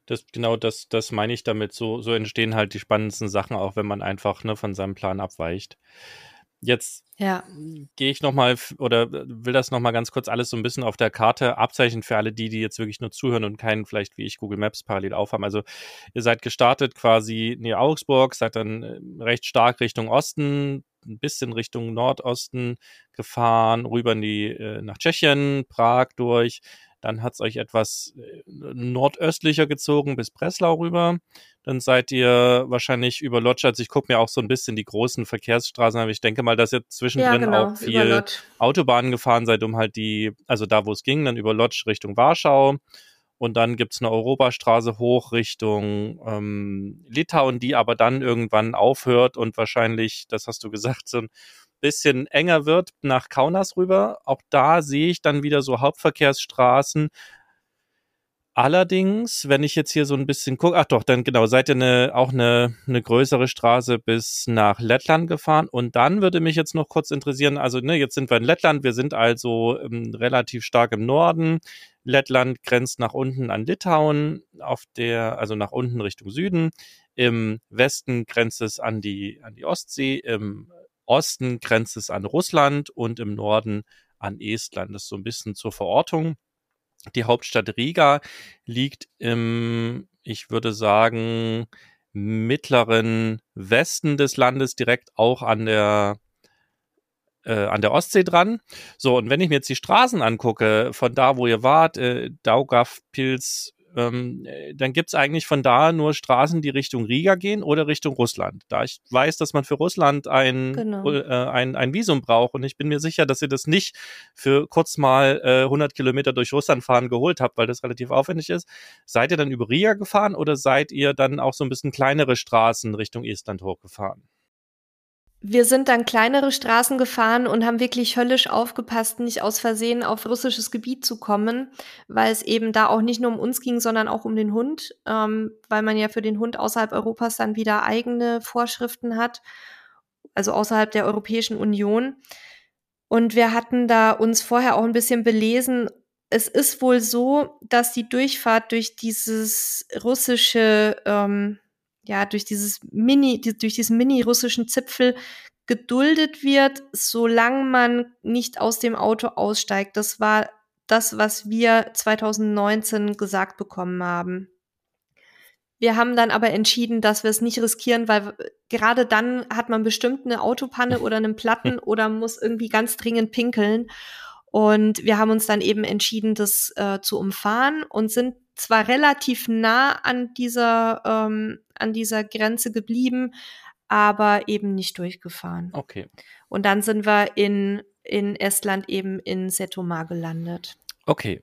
Das, genau, das, das meine ich damit. So, so entstehen halt die spannendsten Sachen, auch wenn man einfach ne, von seinem Plan abweicht. Jetzt ja. gehe ich nochmal oder will das nochmal ganz kurz alles so ein bisschen auf der Karte abzeichnen für alle die, die jetzt wirklich nur zuhören und keinen vielleicht wie ich Google Maps parallel aufhaben. Also ihr seid gestartet quasi näher Augsburg, seid dann äh, recht stark Richtung Osten, ein bisschen Richtung Nordosten gefahren, rüber in die, äh, nach Tschechien, Prag durch. Dann hat es euch etwas äh, nordöstlicher gezogen bis Breslau rüber. Dann seid ihr wahrscheinlich über Lodz. Also ich gucke mir auch so ein bisschen die großen Verkehrsstraßen an. Ich denke mal, dass ihr zwischendrin ja, genau, auch viel Autobahnen gefahren seid, um halt die, also da, wo es ging, dann über Lodz Richtung Warschau. Und dann gibt's eine Europastraße hoch Richtung ähm, Litauen, die aber dann irgendwann aufhört und wahrscheinlich, das hast du gesagt, so ein bisschen enger wird nach Kaunas rüber. Auch da sehe ich dann wieder so Hauptverkehrsstraßen, Allerdings, wenn ich jetzt hier so ein bisschen gucke, ach doch, dann genau, seid ihr eine, auch eine, eine größere Straße bis nach Lettland gefahren. Und dann würde mich jetzt noch kurz interessieren, also ne, jetzt sind wir in Lettland, wir sind also ähm, relativ stark im Norden. Lettland grenzt nach unten an Litauen, auf der, also nach unten Richtung Süden. Im Westen grenzt es an die, an die Ostsee, im Osten grenzt es an Russland und im Norden an Estland. Das ist so ein bisschen zur Verortung. Die Hauptstadt Riga liegt im, ich würde sagen, mittleren Westen des Landes, direkt auch an der äh, an der Ostsee dran. So, und wenn ich mir jetzt die Straßen angucke, von da, wo ihr wart, äh, Daugavpils ähm, dann gibt's eigentlich von da nur Straßen, die Richtung Riga gehen oder Richtung Russland. Da ich weiß, dass man für Russland ein, Genau. äh, ein, ein Visum braucht und ich bin mir sicher, dass ihr das nicht für kurz mal äh, 100 Kilometer durch Russland fahren geholt habt, weil das relativ aufwendig ist. Seid ihr dann über Riga gefahren oder seid ihr dann auch so ein bisschen kleinere Straßen Richtung Estland hochgefahren? Wir sind dann kleinere Straßen gefahren und haben wirklich höllisch aufgepasst, nicht aus Versehen auf russisches Gebiet zu kommen, weil es eben da auch nicht nur um uns ging, sondern auch um den Hund, ähm, weil man ja für den Hund außerhalb Europas dann wieder eigene Vorschriften hat, also außerhalb der Europäischen Union. Und wir hatten da uns vorher auch ein bisschen belesen. Es ist wohl so, dass die Durchfahrt durch dieses russische ähm, ja, durch dieses Mini, die, durch diesen mini-russischen Zipfel geduldet wird, solange man nicht aus dem Auto aussteigt. Das war das, was wir 2019 gesagt bekommen haben. Wir haben dann aber entschieden, dass wir es nicht riskieren, weil gerade dann hat man bestimmt eine Autopanne oder einen Platten oder muss irgendwie ganz dringend pinkeln. Und wir haben uns dann eben entschieden, das äh, zu umfahren und sind zwar relativ nah an dieser, ähm, an dieser Grenze geblieben, aber eben nicht durchgefahren. Okay. Und dann sind wir in, in Estland eben in Setomaa gelandet. Okay.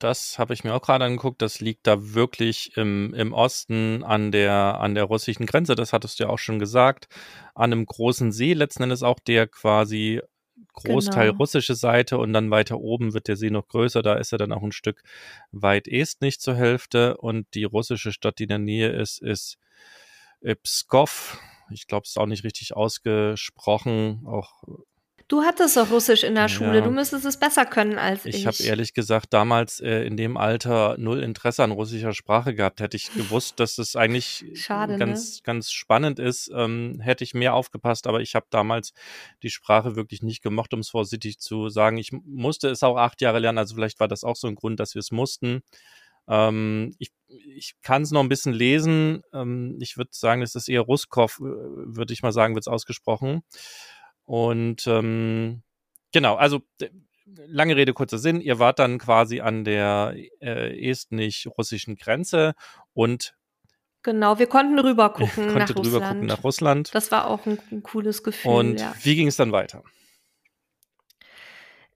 Das habe ich mir auch gerade angeguckt. Das liegt da wirklich im, im Osten an der, an der russischen Grenze. Das hattest du ja auch schon gesagt. An einem großen See letzten Endes auch, der quasi Großteil Genau. russische Seite und dann weiter oben wird der See noch größer. Da ist er dann auch ein Stück weit estnisch zur Hälfte und die russische Stadt, die in der Nähe ist, ist Pskov. Ich glaube, es ist auch nicht richtig ausgesprochen. Auch Du hattest doch Russisch in der Schule. Ja. Du müsstest es besser können als ich. ich habe ehrlich gesagt damals äh, in dem Alter null Interesse an russischer Sprache gehabt. Hätte ich gewusst, dass es eigentlich Schade, ne? ganz, ganz spannend ist, ähm, hätte ich mehr aufgepasst. Aber ich habe damals die Sprache wirklich nicht gemocht, um es vorsichtig zu sagen. Ich musste es auch acht Jahre lernen. Also vielleicht war das auch so ein Grund, dass wir es mussten. Ähm, ich ich kann es noch ein bisschen lesen. Ähm, ich würde sagen, es ist eher Ruskov, äh, würde ich mal sagen, wird es ausgesprochen. Und ähm, genau, also lange Rede, kurzer Sinn. Ihr wart dann quasi an der äh, estnisch-russischen Grenze und Genau, wir konnten rüber gucken nach rüber Russland. gucken nach Russland. Das war auch ein, ein cooles Gefühl. Und ja. wie ging es dann weiter?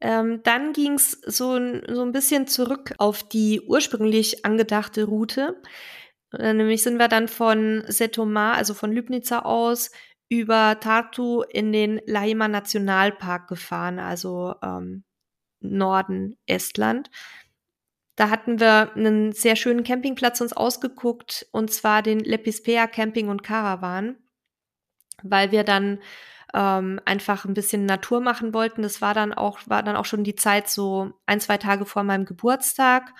Ähm, dann ging es so, ein- so ein bisschen zurück auf die ursprünglich angedachte Route. Äh, nämlich sind wir dann von Setomaa, also von Lübnica aus, über Tartu in den Laima Nationalpark gefahren, also ähm, Norden Estland. Da hatten wir einen sehr schönen Campingplatz uns ausgeguckt, und zwar den Lepispea Camping und Caravan, weil wir dann ähm, einfach ein bisschen Natur machen wollten. Das war dann auch, war dann auch schon die Zeit so ein, zwei Tage vor meinem Geburtstag.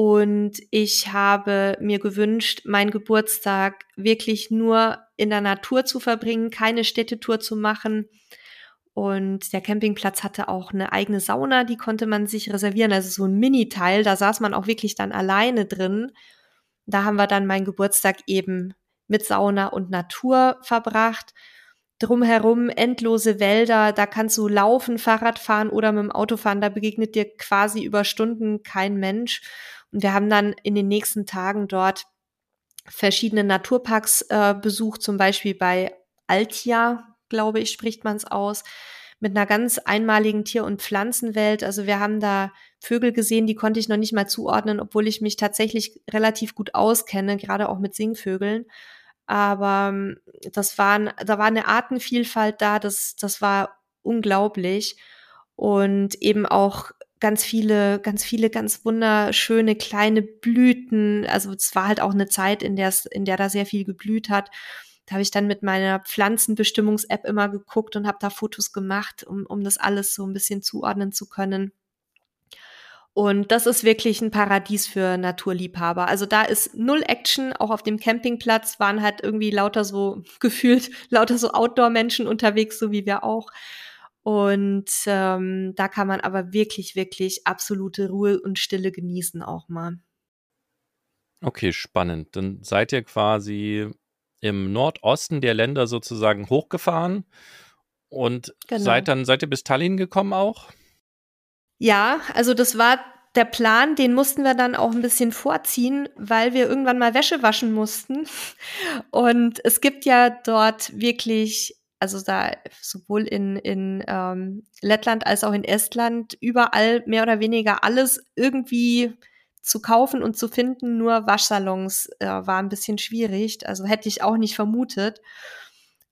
Und ich habe mir gewünscht, meinen Geburtstag wirklich nur in der Natur zu verbringen, keine Städtetour zu machen. Und der Campingplatz hatte auch eine eigene Sauna, die konnte man sich reservieren. Also so ein Mini-Teil, da saß man auch wirklich dann alleine drin. Da haben wir dann meinen Geburtstag eben mit Sauna und Natur verbracht. Drumherum endlose Wälder, da kannst du laufen, Fahrrad fahren oder mit dem Auto fahren, da begegnet dir quasi über Stunden kein Mensch. Und wir haben dann in den nächsten Tagen dort verschiedene Naturparks äh, besucht, zum Beispiel bei Altia, glaube ich, spricht man es aus, mit einer ganz einmaligen Tier- und Pflanzenwelt. Also wir haben da Vögel gesehen, die konnte ich noch nicht mal zuordnen, obwohl ich mich tatsächlich relativ gut auskenne, gerade auch mit Singvögeln. Aber ähm, das waren, da war eine Artenvielfalt da, das, das war unglaublich. Und eben auch ganz viele, ganz viele, ganz wunderschöne kleine Blüten. Also es war halt auch eine Zeit, in der es, in der da sehr viel geblüht hat. Da habe ich dann mit meiner Pflanzenbestimmungs-App immer geguckt und habe da Fotos gemacht, um, um das alles so ein bisschen zuordnen zu können. Und das ist wirklich ein Paradies für Naturliebhaber. Also da ist null Action, auch auf dem Campingplatz waren halt irgendwie lauter so gefühlt, lauter so Outdoor-Menschen unterwegs, so wie wir auch. Und ähm, da kann man aber wirklich, wirklich absolute Ruhe und Stille genießen auch mal. Okay, spannend. Dann seid ihr quasi im Nordosten der Länder sozusagen hochgefahren und Genau. seid dann seid ihr bis Tallinn gekommen auch? Ja, also das war der Plan, den mussten wir dann auch ein bisschen vorziehen, weil wir irgendwann mal Wäsche waschen mussten. Und es gibt ja dort wirklich, also da sowohl in, in ähm, Lettland als auch in Estland, überall mehr oder weniger alles irgendwie zu kaufen und zu finden. Nur Waschsalons äh, war ein bisschen schwierig. Also hätte ich auch nicht vermutet.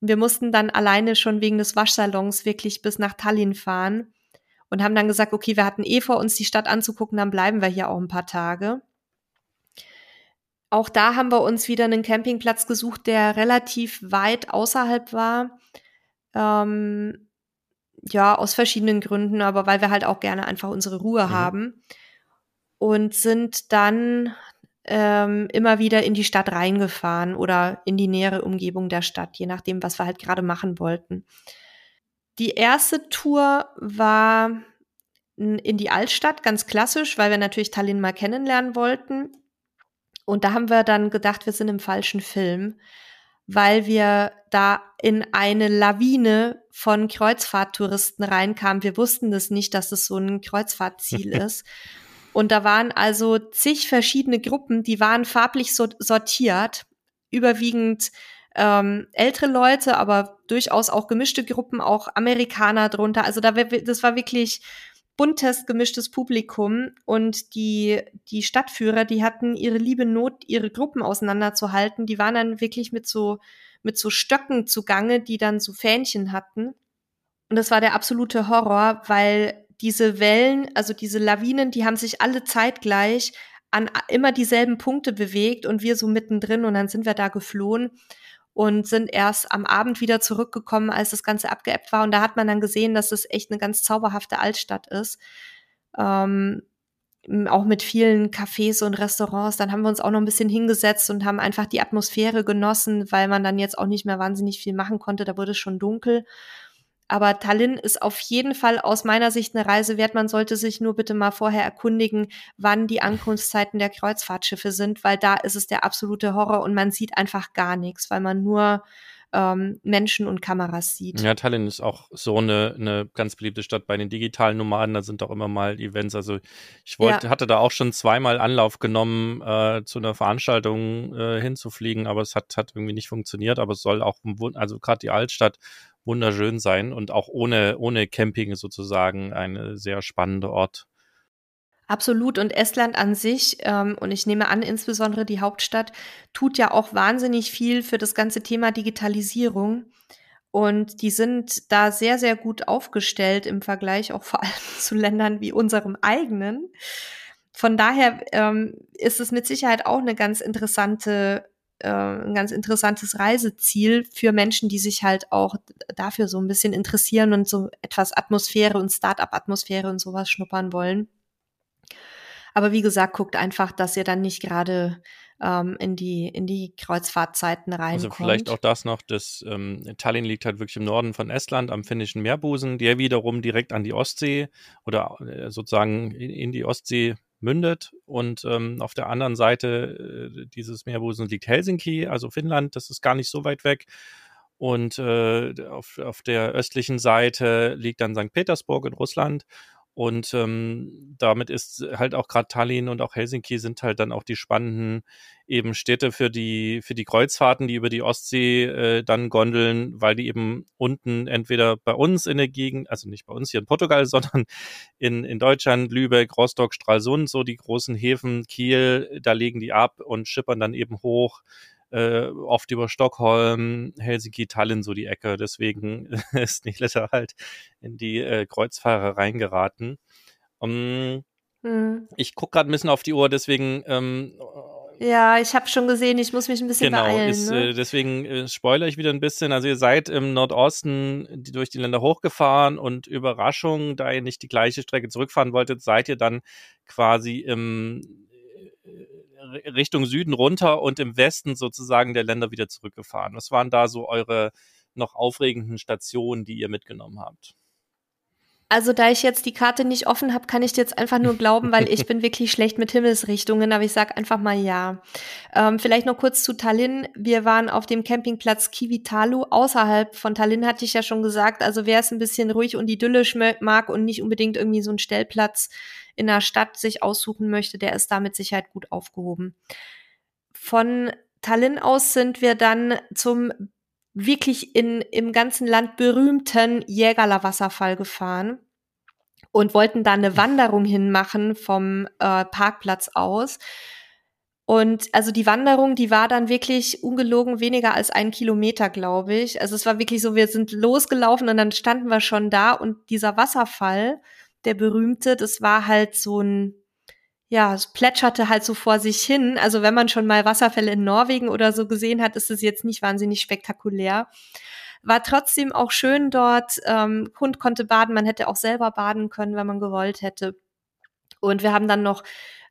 Wir mussten dann alleine schon wegen des Waschsalons wirklich bis nach Tallinn fahren und haben dann gesagt, okay, wir hatten eh vor, uns die Stadt anzugucken, dann bleiben wir hier auch ein paar Tage. Auch da haben wir uns wieder einen Campingplatz gesucht, der relativ weit außerhalb war. Ähm, ja, aus verschiedenen Gründen, aber weil wir halt auch gerne einfach unsere Ruhe mhm. haben. Und sind dann ähm, immer wieder in die Stadt reingefahren oder in die nähere Umgebung der Stadt, je nachdem, was wir halt gerade machen wollten. Die erste Tour war in die Altstadt, ganz klassisch, weil wir natürlich Tallinn mal kennenlernen wollten. Und da haben wir dann gedacht, wir sind im falschen Film, weil wir da in eine Lawine von Kreuzfahrttouristen reinkamen. Wir wussten das nicht, dass es so ein Kreuzfahrtziel ist. Und da waren also zig verschiedene Gruppen, die waren farblich sortiert, überwiegend ähm, ältere Leute, aber durchaus auch gemischte Gruppen, auch Amerikaner drunter. Also da, das war wirklich buntes, gemischtes Publikum und die, die Stadtführer, die hatten ihre liebe Not, ihre Gruppen auseinanderzuhalten. Die waren dann wirklich mit so, mit so Stöcken zugange, die dann so Fähnchen hatten. Und das war der absolute Horror, weil diese Wellen, also diese Lawinen, die haben sich alle zeitgleich an immer dieselben Punkte bewegt und wir so mittendrin und dann sind wir da geflohen und sind erst am Abend wieder zurückgekommen, als das Ganze abgeebbt war. Und da hat man dann gesehen, dass es echt eine ganz zauberhafte Altstadt ist. Ähm, auch mit vielen Cafés und Restaurants. Dann haben wir uns auch noch ein bisschen hingesetzt und haben einfach die Atmosphäre genossen, weil man dann jetzt auch nicht mehr wahnsinnig viel machen konnte. Da wurde es schon dunkel. Aber Tallinn ist auf jeden Fall aus meiner Sicht eine Reise wert. Man sollte sich nur bitte mal vorher erkundigen, wann die Ankunftszeiten der Kreuzfahrtschiffe sind, weil da ist es der absolute Horror und man sieht einfach gar nichts, weil man nur ähm, Menschen und Kameras sieht. Ja, Tallinn ist auch so eine, eine ganz beliebte Stadt bei den digitalen Nomaden. Da sind auch immer mal Events. Also ich wollte, ja. hatte da auch schon zweimal Anlauf genommen, äh, zu einer Veranstaltung äh, hinzufliegen, aber es hat, hat irgendwie nicht funktioniert. Aber es soll auch, also gerade die Altstadt wunderschön sein und auch ohne, ohne Camping sozusagen ein sehr spannender Ort. Absolut. Und Estland an sich, ähm, und ich nehme an, insbesondere die Hauptstadt, tut ja auch wahnsinnig viel für das ganze Thema Digitalisierung. Und die sind da sehr, sehr gut aufgestellt im Vergleich auch vor allem zu Ländern wie unserem eigenen. Von daher ähm, ist es mit Sicherheit auch eine ganz interessante äh, ein ganz interessantes Reiseziel für Menschen, die sich halt auch dafür so ein bisschen interessieren und so etwas Atmosphäre und Start-up-Atmosphäre und sowas schnuppern wollen. Aber wie gesagt, guckt einfach, dass ihr dann nicht gerade ähm, in die in die Kreuzfahrtzeiten reinkommt. Also vielleicht auch das noch, dass ähm, Tallinn liegt halt wirklich im Norden von Estland am finnischen Meerbusen, der wiederum direkt an die Ostsee oder äh, sozusagen in, in die Ostsee mündet. Und ähm, auf der anderen Seite äh, dieses Meerbusens liegt Helsinki, also Finnland, das ist gar nicht so weit weg. Und äh, auf, auf der östlichen Seite liegt dann St. Petersburg in Russland. Und ähm, damit ist halt auch gerade Tallinn und auch Helsinki sind halt dann auch die spannenden eben Städte für die für die Kreuzfahrten, die über die Ostsee äh, dann gondeln, weil die eben unten entweder bei uns in der Gegend, also nicht bei uns hier in Portugal, sondern in in Deutschland, Lübeck, Rostock, Stralsund, so die großen Häfen, Kiel, da legen die ab und schippern dann eben hoch äh, oft über Stockholm, Helsinki, Tallinn so die Ecke. Deswegen ist Nihletta halt in die äh, Kreuzfahrer reingeraten. Um, hm. Ich gucke gerade ein bisschen auf die Uhr, deswegen ähm, ja, ich habe schon gesehen, ich muss mich ein bisschen genau, beeilen. Ist, ne? äh, deswegen äh, spoilere ich wieder ein bisschen. Also ihr seid im Nordosten die, durch die Länder hochgefahren und Überraschung, da ihr nicht die gleiche Strecke zurückfahren wolltet, seid ihr dann quasi im Richtung Süden runter und im Westen sozusagen der Länder wieder zurückgefahren. Was waren da so eure noch aufregenden Stationen, die ihr mitgenommen habt? Also da ich jetzt die Karte nicht offen habe, kann ich dir jetzt einfach nur glauben, weil ich bin wirklich schlecht mit Himmelsrichtungen, aber ich sag einfach mal ja. Ähm, vielleicht noch kurz zu Tallinn. Wir waren auf dem Campingplatz Kivitalu. Außerhalb von Tallinn hatte ich ja schon gesagt, also wer es ein bisschen ruhig und idyllisch mag und nicht unbedingt irgendwie so einen Stellplatz in der Stadt sich aussuchen möchte, der ist da mit Sicherheit gut aufgehoben. Von Tallinn aus sind wir dann zum wirklich in, im ganzen Land berühmten Jägerler Wasserfall gefahren und wollten da eine Wanderung hinmachen vom äh, Parkplatz aus. Und also die Wanderung, die war dann wirklich ungelogen weniger als ein Kilometer, glaube ich. Also es war wirklich so, wir sind losgelaufen und dann standen wir schon da und dieser Wasserfall, der berühmte, das war halt so ein ja, es plätscherte halt so vor sich hin. Also wenn man schon mal Wasserfälle in Norwegen oder so gesehen hat, ist es jetzt nicht wahnsinnig spektakulär. War trotzdem auch schön dort. Ähm, Hund konnte baden, man hätte auch selber baden können, wenn man gewollt hätte. Und wir haben dann noch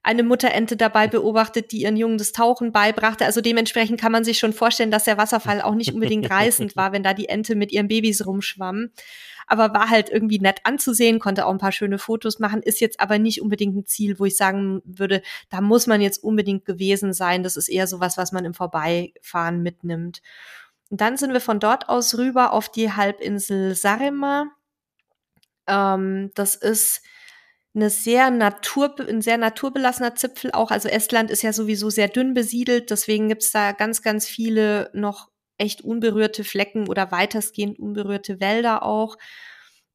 eine Mutterente dabei beobachtet, die ihren Jungen das Tauchen beibrachte. Also dementsprechend kann man sich schon vorstellen, dass der Wasserfall auch nicht unbedingt reißend war, wenn da die Ente mit ihren Babys rumschwamm aber war halt irgendwie nett anzusehen, konnte auch ein paar schöne Fotos machen, ist jetzt aber nicht unbedingt ein Ziel, wo ich sagen würde, da muss man jetzt unbedingt gewesen sein. Das ist eher sowas, was man im Vorbeifahren mitnimmt. Und dann sind wir von dort aus rüber auf die Halbinsel Sarema. Ähm, das ist eine sehr Natur, ein sehr naturbelassener Zipfel auch. Also Estland ist ja sowieso sehr dünn besiedelt, deswegen gibt's da ganz, ganz viele noch echt unberührte Flecken oder weitestgehend unberührte Wälder auch.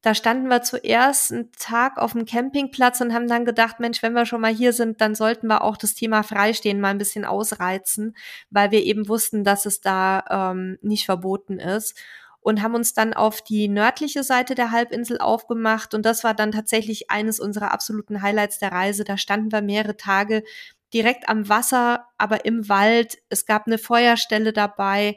Da standen wir zuerst einen Tag auf dem Campingplatz und haben dann gedacht, Mensch, wenn wir schon mal hier sind, dann sollten wir auch das Thema Freistehen mal ein bisschen ausreizen, weil wir eben wussten, dass es da ähm, nicht verboten ist und haben uns dann auf die nördliche Seite der Halbinsel aufgemacht und das war dann tatsächlich eines unserer absoluten Highlights der Reise. Da standen wir mehrere Tage direkt am Wasser, aber im Wald. Es gab eine Feuerstelle dabei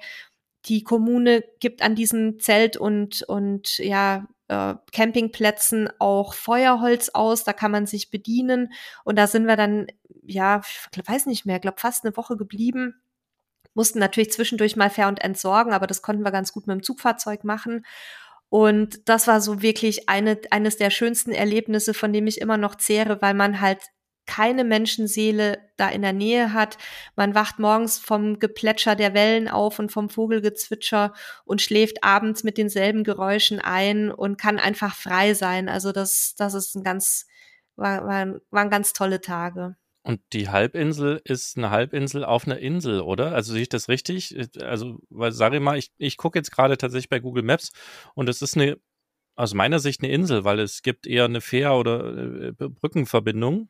die Kommune gibt an diesen Zelt- und, und ja, äh, Campingplätzen auch Feuerholz aus, da kann man sich bedienen. Und da sind wir dann, ja, ich weiß nicht mehr, glaube fast eine Woche geblieben. Mussten natürlich zwischendurch mal fair und entsorgen, aber das konnten wir ganz gut mit dem Zugfahrzeug machen. Und das war so wirklich eine, eines der schönsten Erlebnisse, von dem ich immer noch zehre, weil man halt keine Menschenseele da in der Nähe hat. Man wacht morgens vom Geplätscher der Wellen auf und vom Vogelgezwitscher und schläft abends mit denselben Geräuschen ein und kann einfach frei sein. Also das, das ist ein ganz, war, war, waren ganz tolle Tage. Und die Halbinsel ist eine Halbinsel auf einer Insel, oder? Also sehe ich das richtig? Also, weil, sag ich mal, ich, ich gucke jetzt gerade tatsächlich bei Google Maps und es ist eine, aus meiner Sicht eine Insel, weil es gibt eher eine Fähr- oder äh, Brückenverbindung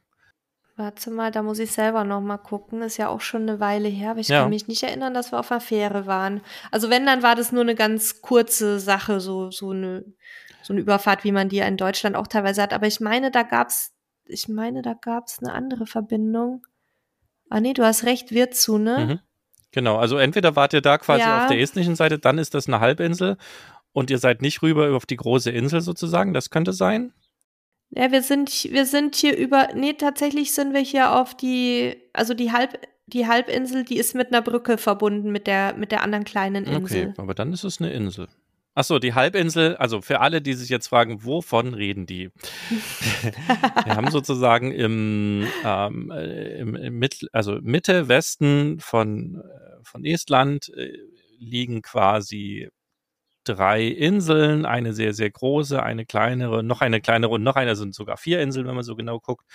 Warte mal, da muss ich selber noch mal gucken. Ist ja auch schon eine Weile her, aber ich ja. kann mich nicht erinnern, dass wir auf einer Fähre waren. Also wenn, dann war das nur eine ganz kurze Sache, so, so eine, so eine Überfahrt, wie man die in Deutschland auch teilweise hat. Aber ich meine, da gab's, ich meine, da gab's eine andere Verbindung. Ah nee, du hast recht, wird zu, ne? Mhm. Genau, also entweder wart ihr da quasi ja. auf der estnischen Seite, dann ist das eine Halbinsel und ihr seid nicht rüber auf die große Insel sozusagen, das könnte sein. Ja, wir sind, wir sind hier über, nee, tatsächlich sind wir hier auf die, also die Halb, die Halbinsel, die ist mit einer Brücke verbunden mit der, mit der anderen kleinen Insel. Okay, aber dann ist es eine Insel. Ach so, die Halbinsel, also für alle, die sich jetzt fragen, wovon reden die? wir haben sozusagen im, ähm, im, im Mit, also Mitte, Westen von, äh, von Estland äh, liegen quasi drei Inseln, eine sehr, sehr große, eine kleinere, noch eine kleinere und noch eine sind sogar vier Inseln, wenn man so genau guckt.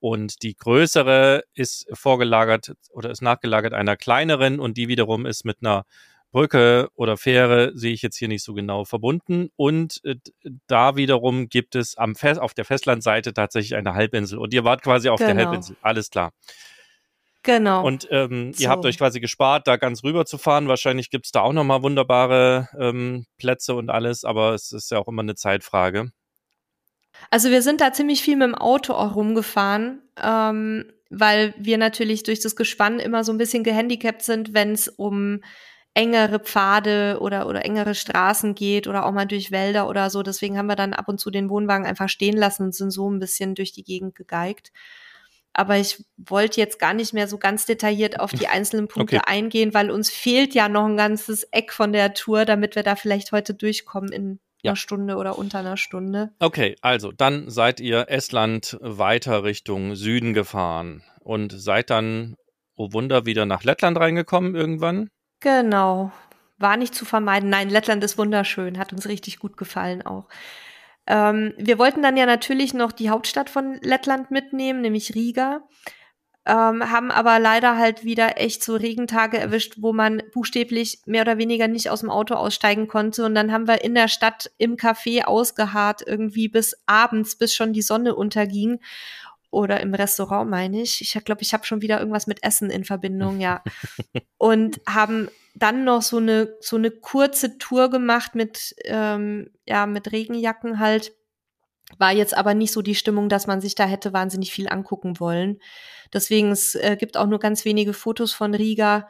Und die größere ist vorgelagert oder ist nachgelagert einer kleineren und die wiederum ist mit einer Brücke oder Fähre, sehe ich jetzt hier nicht so genau verbunden. Und äh, da wiederum gibt es am Fest, auf der Festlandseite tatsächlich eine Halbinsel. Und ihr wart quasi auf genau. der Halbinsel. Alles klar. Genau. Und ähm, so. ihr habt euch quasi gespart, da ganz rüber zu fahren. Wahrscheinlich gibt's da auch nochmal wunderbare ähm, Plätze und alles, aber es ist ja auch immer eine Zeitfrage. Also wir sind da ziemlich viel mit dem Auto auch rumgefahren, ähm, weil wir natürlich durch das Gespann immer so ein bisschen gehandicapt sind, wenn es um engere Pfade oder, oder engere Straßen geht oder auch mal durch Wälder oder so. Deswegen haben wir dann ab und zu den Wohnwagen einfach stehen lassen und sind so ein bisschen durch die Gegend gegeigt. Aber ich wollte jetzt gar nicht mehr so ganz detailliert auf die einzelnen Punkte okay. eingehen, weil uns fehlt ja noch ein ganzes Eck von der Tour, damit wir da vielleicht heute durchkommen in ja. einer Stunde oder unter einer Stunde. Okay, also dann seid ihr Estland weiter Richtung Süden gefahren und seid dann, oh Wunder, wieder nach Lettland reingekommen irgendwann? Genau. War nicht zu vermeiden. Nein, Lettland ist wunderschön, hat uns richtig gut gefallen auch. Ähm, wir wollten dann ja natürlich noch die Hauptstadt von Lettland mitnehmen, nämlich Riga ähm, haben aber leider halt wieder echt so Regentage erwischt, wo man buchstäblich mehr oder weniger nicht aus dem Auto aussteigen konnte. Und dann haben wir in der Stadt im Café ausgeharrt, irgendwie bis abends, bis schon die Sonne unterging. Oder im Restaurant, meine ich. Ich glaube, ich habe schon wieder irgendwas mit Essen in Verbindung, ja. Und haben dann noch so eine so eine kurze Tour gemacht mit ähm, ja mit Regenjacken halt war jetzt aber nicht so die Stimmung, dass man sich da hätte wahnsinnig viel angucken wollen. Deswegen, es äh, gibt auch nur ganz wenige Fotos von Riga.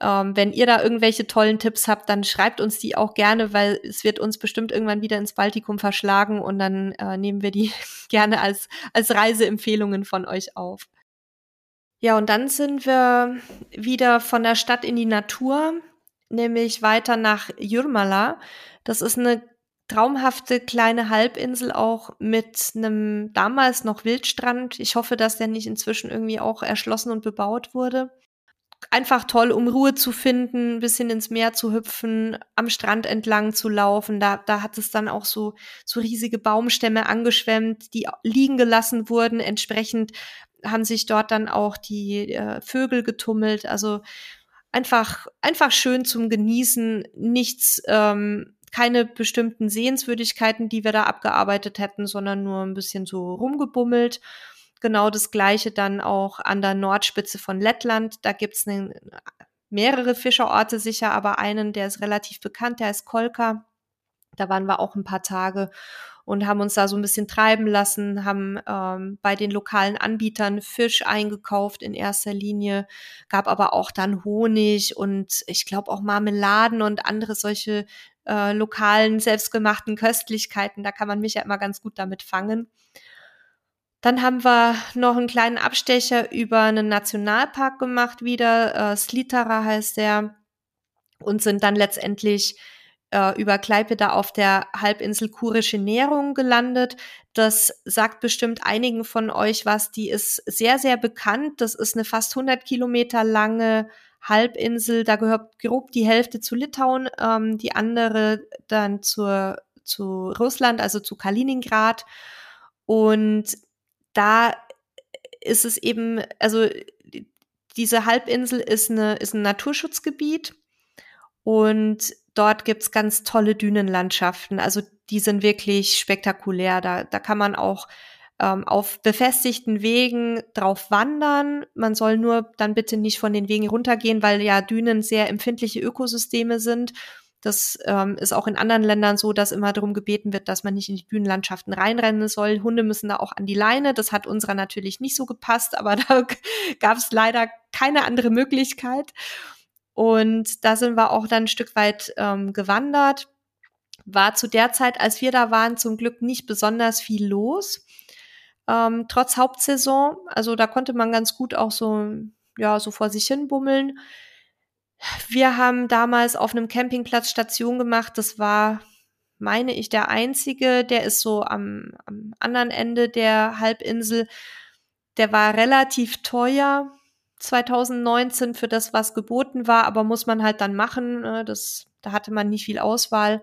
Ähm, wenn ihr da irgendwelche tollen Tipps habt, dann schreibt uns die auch gerne, weil es wird uns bestimmt irgendwann wieder ins Baltikum verschlagen und dann äh, nehmen wir die gerne als, als Reiseempfehlungen von euch auf. Ja, und dann sind wir wieder von der Stadt in die Natur, nämlich weiter nach Jurmala. Das ist eine traumhafte kleine Halbinsel auch mit einem damals noch Wildstrand. Ich hoffe, dass der nicht inzwischen irgendwie auch erschlossen und bebaut wurde. Einfach toll, um Ruhe zu finden, ein bisschen ins Meer zu hüpfen, am Strand entlang zu laufen. Da, da hat es dann auch so, so riesige Baumstämme angeschwemmt, die liegen gelassen wurden. Entsprechend haben sich dort dann auch die äh, Vögel getummelt. Also einfach, einfach schön zum Genießen. Nichts, ähm, keine bestimmten Sehenswürdigkeiten, die wir da abgearbeitet hätten, sondern nur ein bisschen so rumgebummelt. Genau das gleiche dann auch an der Nordspitze von Lettland. Da gibt's ne, mehrere Fischerorte sicher, aber einen, der ist relativ bekannt, der ist Kolka. Da waren wir auch ein paar Tage und haben uns da so ein bisschen treiben lassen, haben ähm, bei den lokalen Anbietern Fisch eingekauft in erster Linie, gab aber auch dann Honig und ich glaube auch Marmeladen und andere solche äh, lokalen, selbstgemachten Köstlichkeiten. Da kann man mich ja immer ganz gut damit fangen. Dann haben wir noch einen kleinen Abstecher über einen Nationalpark gemacht wieder. Äh, Slitara heißt der. Und sind dann letztendlich äh, über Kleipeda auf der Halbinsel Kurische Nährung gelandet. Das sagt bestimmt einigen von euch was. Die ist sehr, sehr bekannt. Das ist eine fast 100 Kilometer lange Halbinsel, da gehört grob die Hälfte zu Litauen, ähm, die andere dann zur, zu Russland, also zu Kaliningrad. Und da ist es eben, also diese Halbinsel ist, eine, ist ein Naturschutzgebiet und dort gibt's ganz tolle Dünenlandschaften. Also die sind wirklich spektakulär. Da, da kann man auch ähm, auf befestigten Wegen drauf wandern. Man soll nur dann bitte nicht von den Wegen runtergehen, weil ja Dünen sehr empfindliche Ökosysteme sind. Das ähm, ist auch in anderen Ländern so, dass immer darum gebeten wird, dass man nicht in die Dünenlandschaften reinrennen soll. Hunde müssen da auch an die Leine. Das hat unserer natürlich nicht so gepasst, aber da gab es leider keine andere Möglichkeit. Und da sind wir auch dann ein Stück weit ähm, gewandert. War zu der Zeit, als wir da waren, zum Glück nicht besonders viel los ähm, trotz Hauptsaison. Also da konnte man ganz gut auch so, ja, so vor sich hin bummeln. Wir haben damals auf einem Campingplatz Station gemacht. Das war, meine ich, der einzige. Der ist so am, am anderen Ende der Halbinsel. Der war relativ teuer. 2019 für das, was geboten war, aber muss man halt dann machen. Ne? Das, da hatte man nicht viel Auswahl.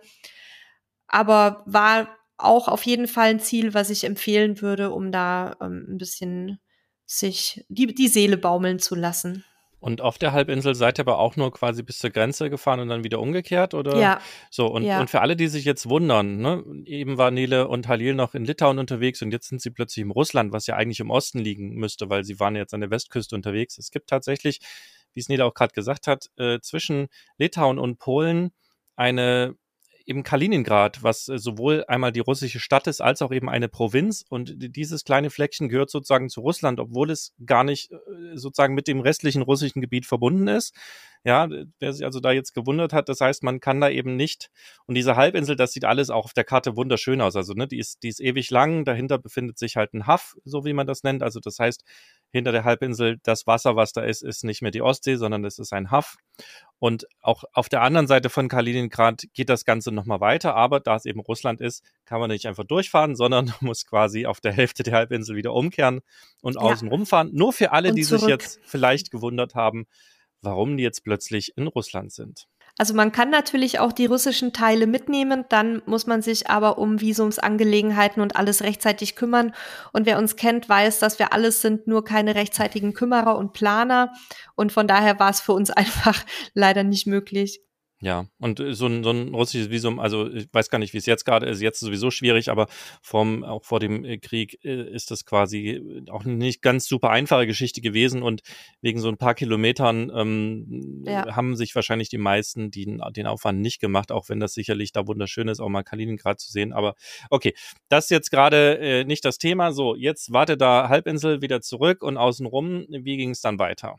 Aber war auch auf jeden Fall ein Ziel, was ich empfehlen würde, um da ähm, ein bisschen sich die, die Seele baumeln zu lassen. Und auf der Halbinsel seid ihr aber auch nur quasi bis zur Grenze gefahren und dann wieder umgekehrt, oder? Ja. So, und, ja. und für alle, die sich jetzt wundern, ne, eben war Nele und Halil noch in Litauen unterwegs und jetzt sind sie plötzlich im Russland, was ja eigentlich im Osten liegen müsste, weil sie waren jetzt an der Westküste unterwegs. Es gibt tatsächlich, wie es Nele auch gerade gesagt hat, äh, zwischen Litauen und Polen eine eben Kaliningrad, was äh, sowohl einmal die russische Stadt ist, als auch eben eine Provinz. Und dieses kleine Fleckchen gehört sozusagen zu Russland, obwohl es gar nicht äh, sozusagen mit dem restlichen russischen Gebiet verbunden ist. Ja, wer sich also da jetzt gewundert hat, das heißt, man kann da eben nicht, und diese Halbinsel, das sieht alles auch auf der Karte wunderschön aus. Also, ne, die ist, die ist ewig lang, dahinter befindet sich halt ein Haff, so wie man das nennt. Also, das heißt, hinter der Halbinsel, das Wasser, was da ist, ist nicht mehr die Ostsee, sondern es ist ein Haff. Und auch auf der anderen Seite von Kaliningrad geht das Ganze nochmal weiter, aber da es eben Russland ist, kann man nicht einfach durchfahren, sondern muss quasi auf der Hälfte der Halbinsel wieder umkehren und ja. außen rumfahren. Nur für alle, und die zurück. sich jetzt vielleicht gewundert haben, warum die jetzt plötzlich in Russland sind. Also man kann natürlich auch die russischen Teile mitnehmen, dann muss man sich aber um Visumsangelegenheiten und alles rechtzeitig kümmern. Und wer uns kennt, weiß, dass wir alles sind, nur keine rechtzeitigen Kümmerer und Planer. Und von daher war es für uns einfach leider nicht möglich. Ja, und äh, so ein, so ein russisches Visum, also ich weiß gar nicht, wie es jetzt gerade ist, jetzt sowieso schwierig, aber vom, auch vor dem äh, Krieg äh, ist das quasi auch nicht ganz super einfache Geschichte gewesen und wegen so ein paar Kilometern ähm, ja. haben sich wahrscheinlich die meisten die, den Aufwand nicht gemacht, auch wenn das sicherlich da wunderschön ist, auch mal Kaliningrad zu sehen. Aber okay, das ist jetzt gerade äh, nicht das Thema. So, jetzt wartet da Halbinsel wieder zurück und außenrum, wie ging es dann weiter?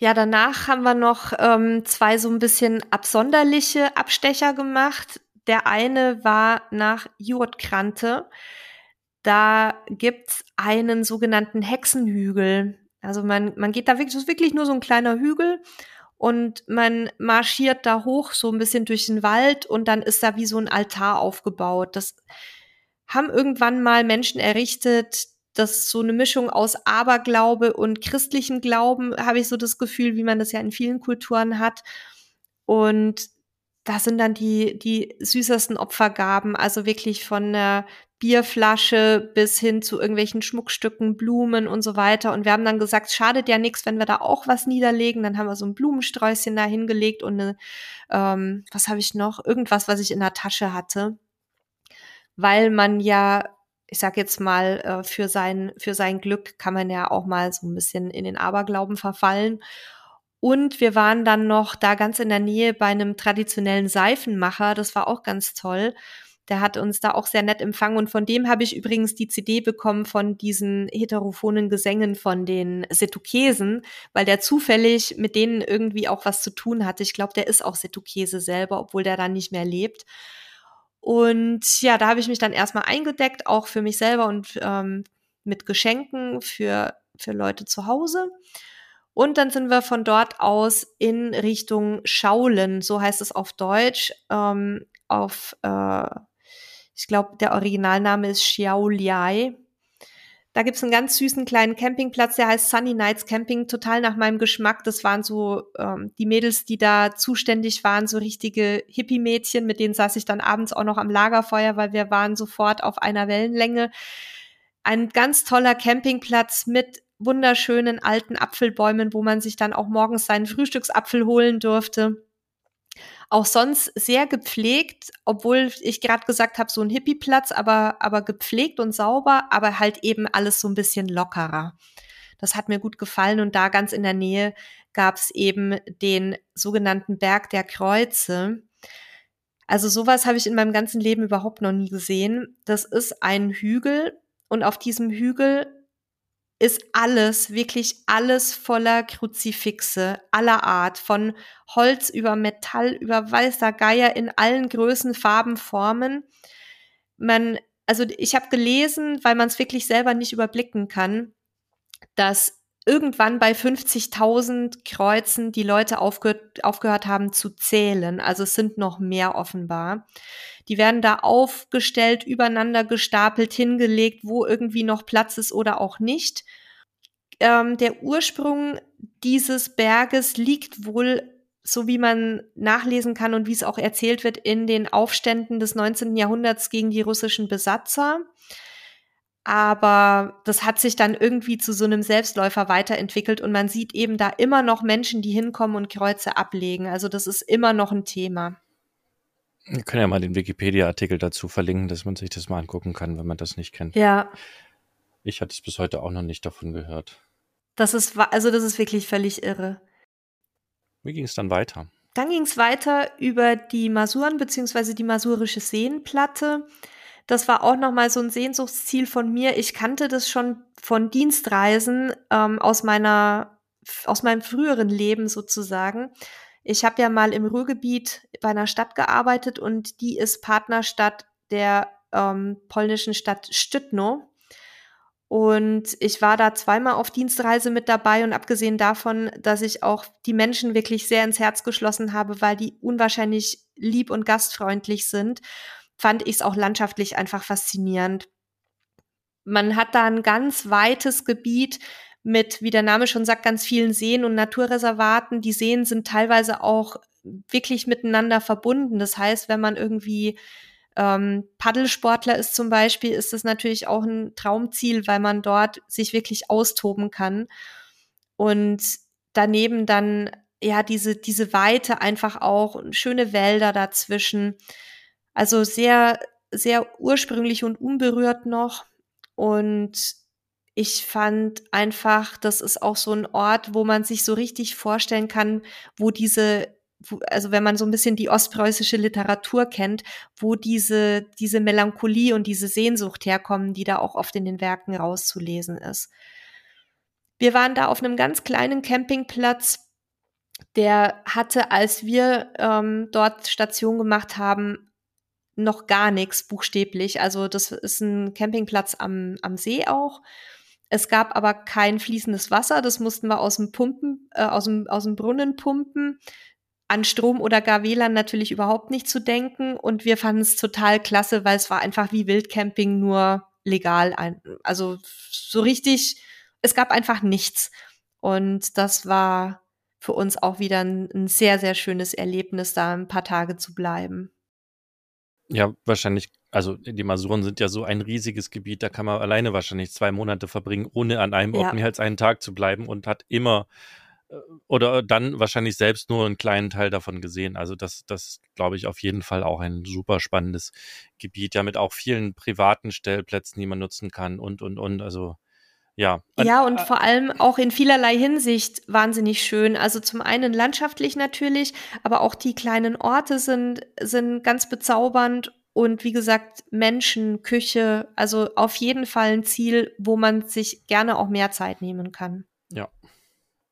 Ja, danach haben wir noch ähm, zwei so ein bisschen absonderliche Abstecher gemacht. Der eine war nach Jurtkrante. Da gibt's einen sogenannten Hexenhügel. Also man, man geht da wirklich, das ist wirklich nur so ein kleiner Hügel und man marschiert da hoch so ein bisschen durch den Wald und dann ist da wie so ein Altar aufgebaut. Das haben irgendwann mal Menschen errichtet, das so eine Mischung aus Aberglaube und christlichem Glauben, habe ich so das Gefühl, wie man das ja in vielen Kulturen hat. Und da sind dann die, die süßesten Opfergaben, also wirklich von einer Bierflasche bis hin zu irgendwelchen Schmuckstücken, Blumen und so weiter. Und wir haben dann gesagt, schadet ja nichts, wenn wir da auch was niederlegen. Dann haben wir so ein Blumensträußchen da hingelegt und eine, ähm, was habe ich noch? Irgendwas, was ich in der Tasche hatte. Weil man ja ich sag jetzt mal, äh, für sein, für sein Glück kann man ja auch mal so ein bisschen in den Aberglauben verfallen. Und wir waren dann noch da ganz in der Nähe bei einem traditionellen Seifenmacher. Das war auch ganz toll. Der hat uns da auch sehr nett empfangen. Und von dem habe ich übrigens die CD bekommen von diesen heterophonen Gesängen von den Setukesen, weil der zufällig mit denen irgendwie auch was zu tun hatte. Ich glaube, der ist auch Setukese selber, obwohl der da nicht mehr lebt. Und ja, da habe ich mich dann erstmal eingedeckt, auch für mich selber und ähm, mit Geschenken für, für Leute zu Hause. Und dann sind wir von dort aus in Richtung Schaulen, so heißt es auf Deutsch. Ähm, auf, äh, ich glaube, der Originalname ist Xiaoliai. Da gibt's einen ganz süßen kleinen Campingplatz, der heißt Sunny Nights Camping, total nach meinem Geschmack. Das waren so ähm, die Mädels, die da zuständig waren, so richtige Hippie-Mädchen, mit denen saß ich dann abends auch noch am Lagerfeuer, weil wir waren sofort auf einer Wellenlänge. Ein ganz toller Campingplatz mit wunderschönen alten Apfelbäumen, wo man sich dann auch morgens seinen Frühstücksapfel holen durfte. Auch sonst sehr gepflegt, obwohl ich gerade gesagt habe, so ein Hippie-Platz, aber, aber gepflegt und sauber, aber halt eben alles so ein bisschen lockerer. Das hat mir gut gefallen und da ganz in der Nähe gab es eben den sogenannten Berg der Kreuze. Also sowas habe ich in meinem ganzen Leben überhaupt noch nie gesehen. Das ist ein Hügel und auf diesem Hügel ist alles, wirklich alles voller Kruzifixe aller Art, von Holz über Metall, über weißer Geier in allen Größen, Farben, Formen. Man, also ich habe gelesen, weil man es wirklich selber nicht überblicken kann, dass irgendwann bei 50.000 Kreuzen die Leute aufgehört, aufgehört haben zu zählen. Also es sind noch mehr offenbar. Die werden da aufgestellt, übereinander gestapelt, hingelegt, wo irgendwie noch Platz ist oder auch nicht. Ähm, der Ursprung dieses Berges liegt wohl, so wie man nachlesen kann und wie es auch erzählt wird, in den Aufständen des 19. Jahrhunderts gegen die russischen Besatzer. Aber das hat sich dann irgendwie zu so einem Selbstläufer weiterentwickelt und man sieht eben da immer noch Menschen, die hinkommen und Kreuze ablegen. Also das ist immer noch ein Thema. Wir können ja mal den Wikipedia-Artikel dazu verlinken, dass man sich das mal angucken kann, wenn man das nicht kennt. Ja. Ich hatte es bis heute auch noch nicht davon gehört. Das ist, also das ist wirklich völlig irre. Wie ging es dann weiter? Dann ging es weiter über die Masuren bzw. die masurische Seenplatte. Das war auch nochmal so ein Sehnsuchtsziel von mir. Ich kannte das schon von Dienstreisen ähm, aus meiner aus meinem früheren Leben sozusagen. Ich habe ja mal im Ruhrgebiet bei einer Stadt gearbeitet und die ist Partnerstadt der ähm, polnischen Stadt Stütno. Und ich war da zweimal auf Dienstreise mit dabei und abgesehen davon, dass ich auch die Menschen wirklich sehr ins Herz geschlossen habe, weil die unwahrscheinlich lieb und gastfreundlich sind, fand ich es auch landschaftlich einfach faszinierend. Man hat da ein ganz weites Gebiet mit, wie der Name schon sagt, ganz vielen Seen und Naturreservaten. Die Seen sind teilweise auch wirklich miteinander verbunden. Das heißt, wenn man irgendwie ähm, Paddelsportler ist zum Beispiel, ist das natürlich auch ein Traumziel, weil man dort sich wirklich austoben kann. Und daneben dann ja diese, diese Weite einfach auch schöne Wälder dazwischen. Also sehr, sehr ursprünglich und unberührt noch. Und ich fand einfach, das ist auch so ein Ort, wo man sich so richtig vorstellen kann, wo diese also wenn man so ein bisschen die ostpreußische Literatur kennt, wo diese, diese Melancholie und diese Sehnsucht herkommen, die da auch oft in den Werken rauszulesen ist. Wir waren da auf einem ganz kleinen Campingplatz, der hatte, als wir ähm, dort Station gemacht haben, noch gar nichts buchstäblich. Also das ist ein Campingplatz am, am See auch. Es gab aber kein fließendes Wasser, das mussten wir aus dem Pumpen, äh, aus dem, aus dem Brunnen pumpen an Strom oder gar WLAN natürlich überhaupt nicht zu denken. Und wir fanden es total klasse, weil es war einfach wie Wildcamping nur legal. Also so richtig, es gab einfach nichts. Und das war für uns auch wieder ein, ein sehr, sehr schönes Erlebnis, da ein paar Tage zu bleiben. Ja, wahrscheinlich, also die Masuren sind ja so ein riesiges Gebiet, da kann man alleine wahrscheinlich zwei Monate verbringen, ohne an einem Ort mehr als einen Tag zu bleiben und hat immer oder dann wahrscheinlich selbst nur einen kleinen Teil davon gesehen. Also das, das glaube ich auf jeden Fall auch ein super spannendes Gebiet, ja mit auch vielen privaten Stellplätzen, die man nutzen kann und, und, und. Also ja. Ja, und vor allem auch in vielerlei Hinsicht wahnsinnig schön. Also zum einen landschaftlich natürlich, aber auch die kleinen Orte sind, sind ganz bezaubernd und wie gesagt, Menschen, Küche, also auf jeden Fall ein Ziel, wo man sich gerne auch mehr Zeit nehmen kann.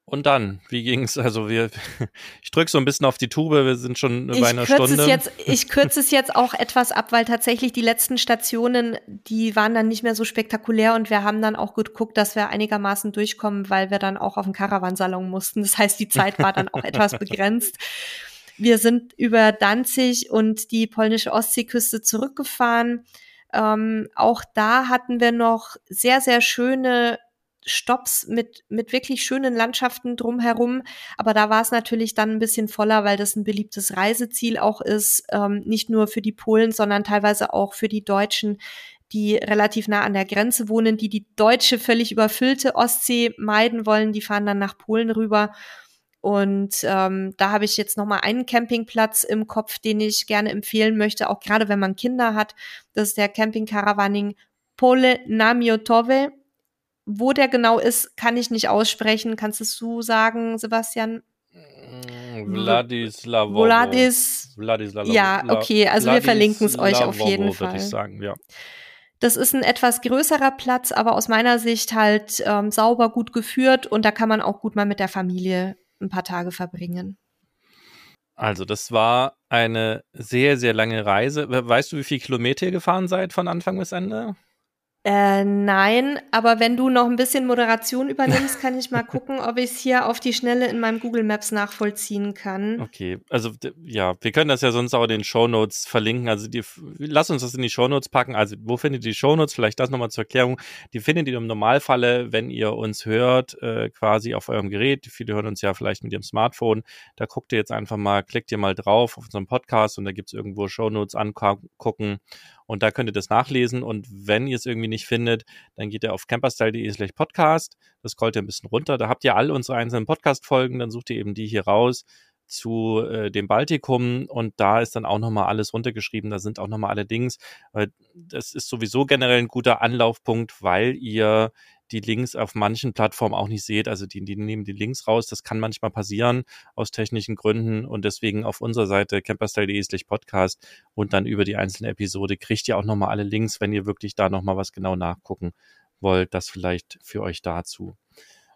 Und dann, wie ging's? Also wir, ich drücke so ein bisschen auf die Tube, wir sind schon bei einer Stunde. Es jetzt, ich kürze es jetzt auch etwas ab, weil tatsächlich die letzten Stationen, die waren dann nicht mehr so spektakulär und wir haben dann auch geguckt, dass wir einigermaßen durchkommen, weil wir dann auch auf den Caravansalon mussten. Das heißt, die Zeit war dann auch etwas begrenzt. Wir sind über Danzig und die polnische Ostseeküste zurückgefahren. Ähm, auch da hatten wir noch sehr, sehr schöne Stops mit, mit wirklich schönen Landschaften drumherum. Aber da war es natürlich dann ein bisschen voller, weil das ein beliebtes Reiseziel auch ist, ähm, nicht nur für die Polen, sondern teilweise auch für die Deutschen, die relativ nah an der Grenze wohnen, die die deutsche völlig überfüllte Ostsee meiden wollen. Die fahren dann nach Polen rüber. Und ähm, da habe ich jetzt noch mal einen Campingplatz im Kopf, den ich gerne empfehlen möchte, auch gerade wenn man Kinder hat. Das ist der Camping Caravaning Pole Namiotowe wo der genau ist, kann ich nicht aussprechen. Kannst es du sagen, Sebastian? Vladislavovo. Vladis. Vladislavovo. Ja, okay, also wir verlinken es euch auf jeden Fall. Sagen, ja. Das ist ein etwas größerer Platz, aber aus meiner Sicht halt ähm, sauber, gut geführt und da kann man auch gut mal mit der Familie ein paar Tage verbringen. Also, das war eine sehr, sehr lange Reise. Weißt du, wie viele Kilometer ihr gefahren seid von Anfang bis Ende? Äh, nein, aber wenn du noch ein bisschen Moderation übernimmst, kann ich mal gucken, ob ich es hier auf die Schnelle in meinem Google Maps nachvollziehen kann. Okay, also ja, wir können das ja sonst auch in den Show Notes verlinken. Also die, lass uns das in die Show Notes packen. Also wo findet ihr die Show Notes? Vielleicht das nochmal zur Erklärung. Die findet ihr im Normalfalle, wenn ihr uns hört, äh, quasi auf eurem Gerät. Viele hören uns ja vielleicht mit ihrem Smartphone. Da guckt ihr jetzt einfach mal, klickt ihr mal drauf auf unseren Podcast und da gibt es irgendwo Show Notes angucken und da könnt ihr das nachlesen. Und wenn ihr es irgendwie nicht findet, dann geht ihr auf camperstyle.de slash podcast. Das scrollt ihr ein bisschen runter. Da habt ihr all unsere einzelnen Podcast-Folgen. Dann sucht ihr eben die hier raus zu äh, dem Baltikum und da ist dann auch nochmal alles runtergeschrieben, da sind auch nochmal alle Dings. Äh, das ist sowieso generell ein guter Anlaufpunkt, weil ihr die Links auf manchen Plattformen auch nicht seht. Also die, die nehmen die Links raus. Das kann manchmal passieren aus technischen Gründen und deswegen auf unserer Seite camperstyle.de Podcast und dann über die einzelne Episode kriegt ihr auch nochmal alle Links, wenn ihr wirklich da nochmal was genau nachgucken wollt. Das vielleicht für euch dazu.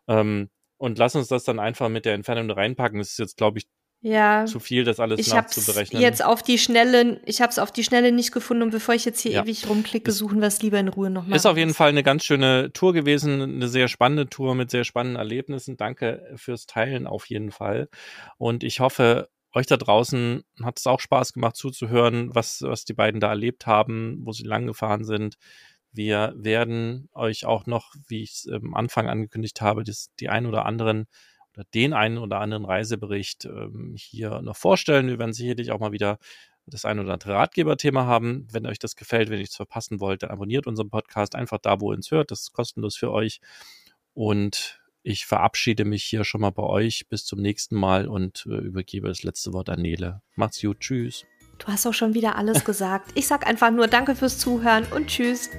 Ähm, und lass uns das dann einfach mit der Entfernung reinpacken. Das ist jetzt, glaube ich, ja, zu viel, das alles ich hab's nachzuberechnen. jetzt auf die Schnelle, ich habe es auf die Schnelle nicht gefunden und bevor ich jetzt hier Ja. ewig rumklicke, suchen wir es lieber in Ruhe nochmal. Ist auf jeden Fall eine ganz schöne Tour gewesen, eine sehr spannende Tour mit sehr spannenden Erlebnissen. Danke fürs Teilen auf jeden Fall. Und ich hoffe, euch da draußen hat es auch Spaß gemacht zuzuhören, was, was die beiden da erlebt haben, wo sie lang gefahren sind. Wir werden euch auch noch, wie ich es am Anfang angekündigt habe, das, die ein oder anderen oder den einen oder anderen Reisebericht ähm, hier noch vorstellen. Wir werden sicherlich auch mal wieder das ein oder andere Ratgeberthema haben. Wenn euch das gefällt, wenn ihr nichts verpassen wollt, dann abonniert unseren Podcast einfach da, wo ihr uns hört. Das ist kostenlos für euch. Und ich verabschiede mich hier schon mal bei euch. Bis zum nächsten Mal und äh, übergebe das letzte Wort an Nele. Macht's gut. Tschüss. Du hast auch schon wieder alles gesagt. Ich sag einfach nur Danke fürs Zuhören und Tschüss.